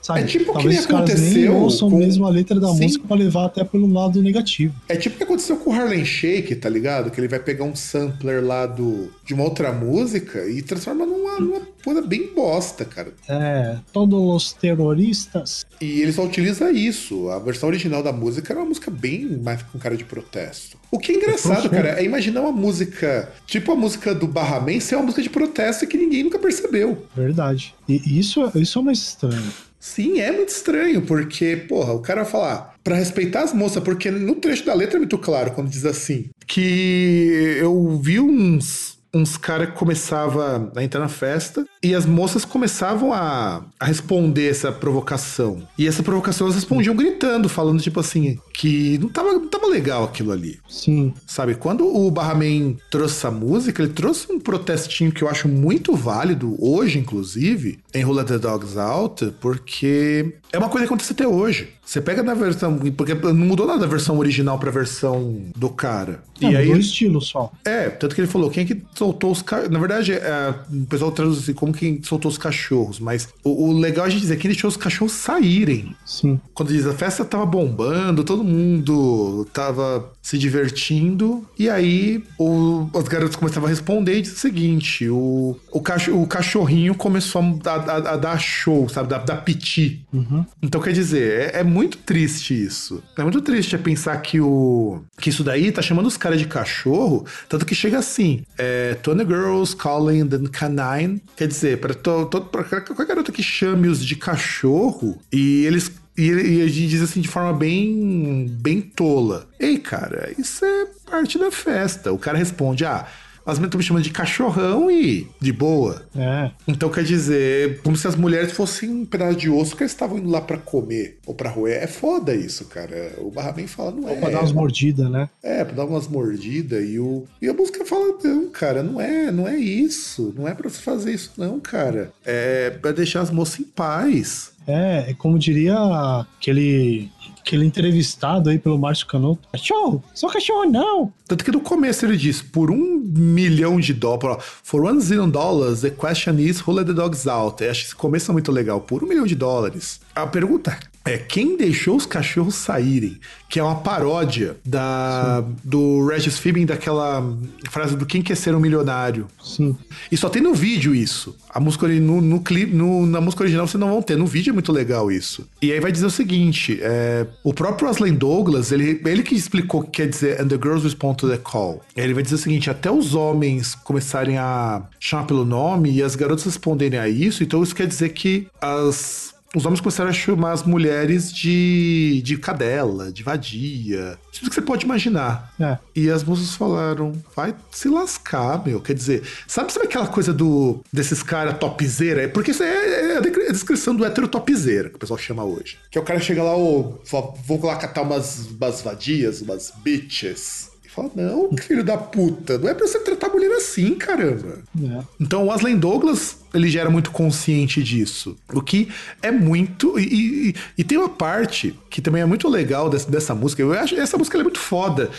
Sabe? É tipo que Talvez nem nem aconteceu ouçam com- mesmo a letra da Sim. música pra levar até pelo lado negativo. É tipo o que aconteceu com o Harlem Shake, tá ligado? Que ele vai pegar um sampler lá do, de uma outra música e transforma numa, numa coisa bem bosta, cara. É, todos os terroristas. E ele só utiliza isso. A versão original da música era uma música bem mais com cara de protesto. O que é engraçado, cara, é imaginar uma música, tipo a música do Barraman, ser uma música de protesto que ninguém nunca percebeu. Verdade. E isso, isso é mais estranho. Sim, é muito estranho, porque, porra, o cara vai falar pra respeitar as moças, porque no trecho da letra é muito claro quando diz assim, que eu vi uns uns caras que começavam a entrar na festa e as moças começavam a, a responder essa provocação. E essa provocação elas respondiam gritando, falando tipo assim, que não tava, não tava legal aquilo ali. Sim. Sabe, quando o Barraman trouxe essa música, ele trouxe um protestinho que eu acho muito válido, hoje inclusive, em Roll the Dogs Out, porque é uma coisa que acontece até hoje. Você pega na versão. Porque não mudou nada da versão original pra versão do cara. É, e aí. mudou o estilo só. É, tanto que ele falou, quem é que soltou os cachorros? Na verdade, é, o pessoal traduz assim, como quem soltou os cachorros, mas o, o legal é a gente dizer quem deixou os cachorros saírem. Sim. Quando diz a festa tava bombando, todo mundo tava se divertindo, e aí o, as garotas começavam a responder e diz o seguinte: o, o, cacho, o cachorrinho começou a, a- a dar show, sabe? Dar, dar piti. Então quer dizer, é, é muito triste isso. É muito triste é pensar que o que isso daí tá chamando os caras de cachorro, tanto que chega assim: é, Tony Girls calling the canine. Quer dizer, para to, to, pra qualquer garota que chame-os de cachorro e eles e, e a gente diz assim de forma bem, bem tola. Ei, cara, isso é parte da festa. O cara responde: ah, as meninas estão me chamando de cachorrão e de boa. É. Então quer dizer, como se as mulheres fossem um pedaço de osso que eles estavam indo lá pra comer ou pra roer. É foda isso, cara. O Barraman fala, não é. Pra dar umas mordidas, né? É, pra dar umas mordidas e o. E a música fala, não, cara, não é, não é isso. Não é pra você fazer isso, não, cara. É pra deixar as moças em paz. É, é como diria aquele, aquele entrevistado aí pelo Márcio Canuto. Cachorro, sou cachorro não. Tanto que no começo ele diz, por um milhão de dólares, for one zillion dollars, the question is who let the dogs out. Eu acho esse começo muito legal, por um milhão de dólares. A pergunta é, quem deixou os cachorros saírem? Que é uma paródia da, do Regis Philbin, daquela frase do quem quer ser um milionário. Sim. E só tem no vídeo isso. A música no, no clipe, no- na música original vocês não vão ter. No vídeo é muito legal isso. E aí vai dizer o seguinte: é, o próprio Aslan Douglas, ele, ele que explicou o que quer dizer And the girls respond to the call. Ele vai dizer o seguinte: até os homens começarem a chamar pelo nome e as garotas responderem a isso, então isso quer dizer que as. Os homens começaram a chamar as mulheres de, de cadela, de vadia, tudo que você pode imaginar. É. E as moças falaram, vai se lascar, meu. Quer dizer, sabe, sabe aquela coisa do desses caras topzeira? É Porque isso é, é a descrição do hétero topzeira, que o pessoal chama hoje. Que é o cara chega lá, ô, fala, vou lá catar umas, umas vadias, umas bitches. E fala, não, filho da puta, não é pra você tratar a mulher assim, caramba. É. Então o Aslan Douglas, ele já era muito consciente disso. O que é muito. E, e- e tem uma parte que também é muito legal dessa, dessa música. Eu acho essa música é muito foda.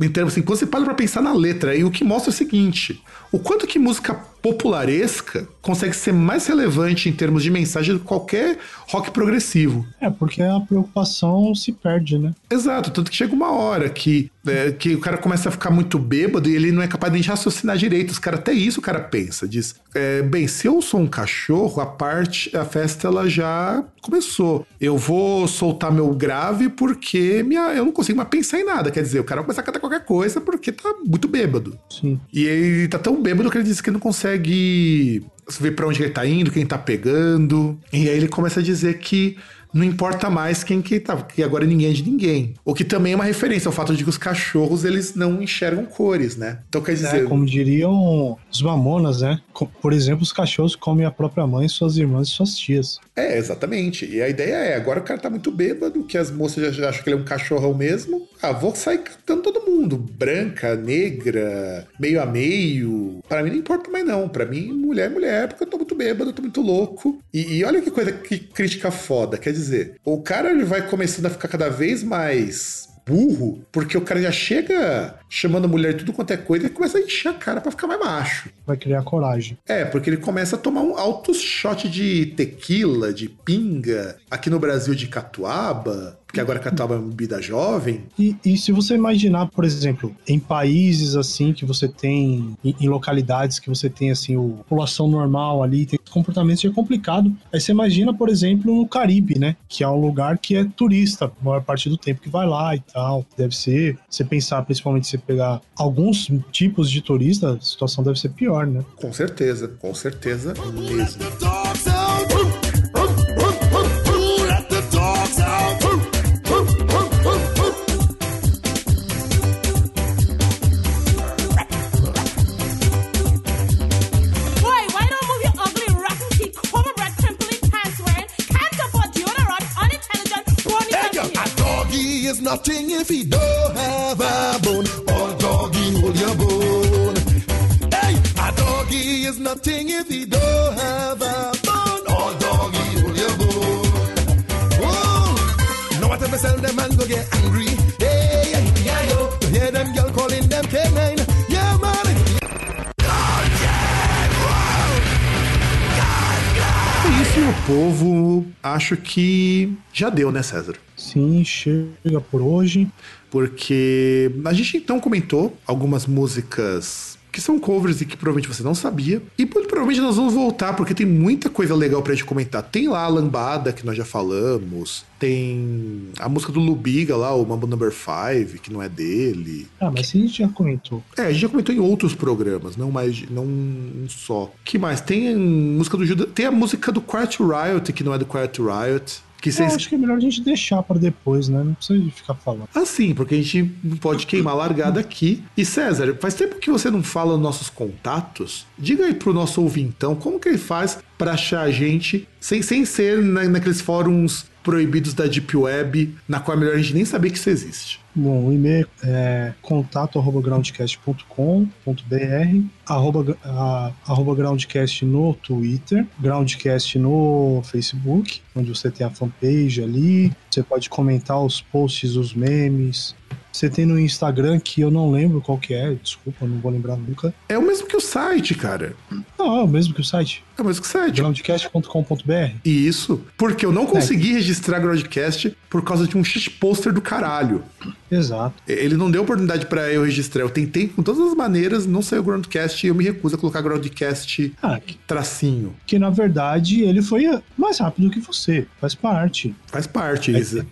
Em termos assim, quando você para pra pensar na letra, e o que mostra é o seguinte: o quanto que música popularesca consegue ser mais relevante em termos de mensagem do que qualquer rock progressivo. É, porque a preocupação se perde, né? Exato, tanto que chega uma hora que, é, que o cara começa a ficar muito bêbado e ele não é capaz de raciocinar direito. Os caras, até isso o cara pensa, diz, é, bem, se eu sou um cachorro, a parte, a festa ela já começou. Eu vou soltar meu grave porque minha, eu não consigo mais pensar em nada. Quer dizer, o cara vai começar a cantar qualquer coisa porque tá muito bêbado. Sim. E ele tá tão bêbado que ele diz que não consegue ver pra onde ele tá indo, quem tá pegando. E aí ele começa a dizer que não importa mais quem que tá, que agora ninguém é de ninguém. O que também é uma referência ao fato de que os cachorros eles não enxergam cores, né? Então quer É, dizer, como diriam os mamonas, né? Por exemplo, os cachorros comem a própria mãe, suas irmãs e suas tias. É, exatamente. E a ideia é, agora o cara tá muito bêbado, que as moças já- acham que ele é um cachorrão mesmo. Ah, vou sair cantando todo mundo. Branca, negra, meio a meio. Pra mim não importa mais não. Pra mim, mulher é mulher, porque eu tô muito bêbado, eu tô muito louco. E, e olha que coisa, que crítica foda. Quer dizer, o cara ele vai começando a ficar cada vez mais burro, porque o cara já chega chamando a mulher tudo quanto é coisa e começa a encher a cara pra ficar mais macho. Vai criar coragem. É, porque ele começa a tomar um alto shot de tequila, de pinga, aqui no Brasil de catuaba, porque agora catuaba é uma bebida jovem. E, e se você imaginar, por exemplo, em países assim que você tem, em, em localidades que você tem assim, o população normal ali, tem comportamentos é complicado. Aí você imagina, por exemplo, no Caribe, né? Que é um lugar que é turista, a maior parte do tempo que vai lá e tal. Deve ser, você pensar, principalmente se pegar alguns tipos de turista, a situação deve ser pior, né? Com certeza, com certeza mesmo. nothing if he don't have a bone. All doggy hold your bone. Hey, a doggy is nothing if he don't have a bone. All doggy hold your bone. Oh, no matter sell them and go get angry. Hey, yeah, yo, you hear them girl calling them canine. Yeah, man. É isso, meu povo. Acho que já deu, né, César? Sim, chega por hoje. Porque a gente então comentou algumas músicas que são covers e que provavelmente você não sabia. E muito provavelmente nós vamos voltar, porque tem muita coisa legal pra gente comentar. Tem lá a Lambada, que nós já falamos. Tem a música do Lubiga lá, o Mambo Number 5, que não é dele. Ah, mas a gente já comentou. É, a gente já comentou em outros programas, não mais, não um só. que mais? Tem a música do Judas, tem a música do Quiet Riot, que não é do Quiet Riot. Que Eu vocês acho que é melhor a gente deixar pra depois, né? Não precisa ficar falando. Assim, porque a gente não pode queimar a largada aqui. E César, faz tempo que você não fala nos nossos contatos. Diga aí pro nosso ouvintão como que ele faz pra achar a gente sem, sem ser na, naqueles fóruns proibidos da Deep Web, na qual é melhor a gente nem saber que isso existe. Bom, o e-mail é contato arroba arroba groundcast no Twitter, groundcast no Facebook, onde você tem a fanpage ali, você pode comentar os posts, os memes. Você tem no Instagram que eu não lembro qual que é, desculpa, não vou lembrar nunca. É o mesmo que o site, cara. Não, é o mesmo que o site, É o mesmo que o site. groundcast.com.br. Isso, porque eu não consegui registrar Groundcast por causa de um shit poster do caralho. Exato. Ele não deu oportunidade pra eu registrar. Eu tentei com todas as maneiras, não saiu Groundcast e eu me recuso a colocar Groundcast Ah, que, tracinho. que na verdade ele foi mais rápido que você, faz parte. Faz parte isso.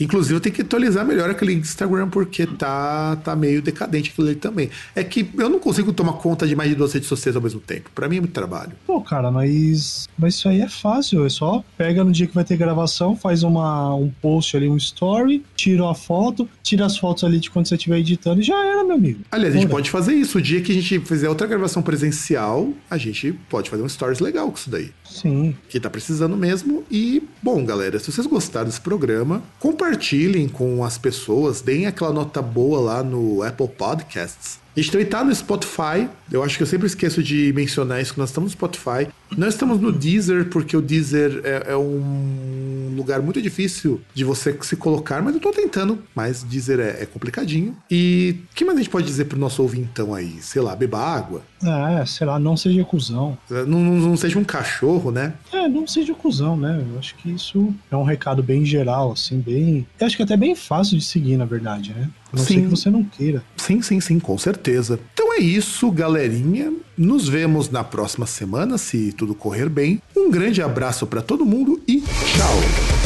Inclusive, eu tenho que atualizar melhor aquele Instagram, porque tá, tá meio decadente aquilo ali também. É que eu não consigo tomar conta de mais de duas redes sociais ao mesmo tempo. Pra mim é muito trabalho. Pô, cara, mas, mas isso aí é fácil. É só pega no dia que vai ter gravação, faz uma, um post ali, um story, tira a foto, tira as fotos ali de quando você estiver editando e já era, meu amigo. Aliás, a gente pode fazer isso. O dia que a gente fizer outra gravação presencial, a gente pode fazer um stories legal com isso daí. Sim. que tá precisando mesmo. E, bom, galera, se vocês gostaram desse programa, compartilhem com as pessoas, deem aquela nota boa lá no Apple Podcasts. A gente também tá no Spotify. Eu acho que eu sempre esqueço de mencionar isso, que nós estamos no Spotify. Nós estamos no Deezer, porque o Deezer é, é um lugar muito difícil de você se colocar, mas eu tô tentando. Mas Deezer é, é complicadinho. E o que mais a gente pode dizer pro nosso ouvintão aí? Sei lá, beba água. É, sei lá, não seja cuzão. Não, não- não seja um cachorro, né? É, não seja cuzão, né? Eu acho que isso é um recado bem geral, assim, bem. Eu acho que é até bem fácil de seguir, na verdade, né? A não Sim. ser que você não queira. Sim, sim, sim, com certeza. Então é isso, galerinha. Nos vemos na próxima semana, se tudo correr bem. Um grande abraço pra todo mundo e tchau!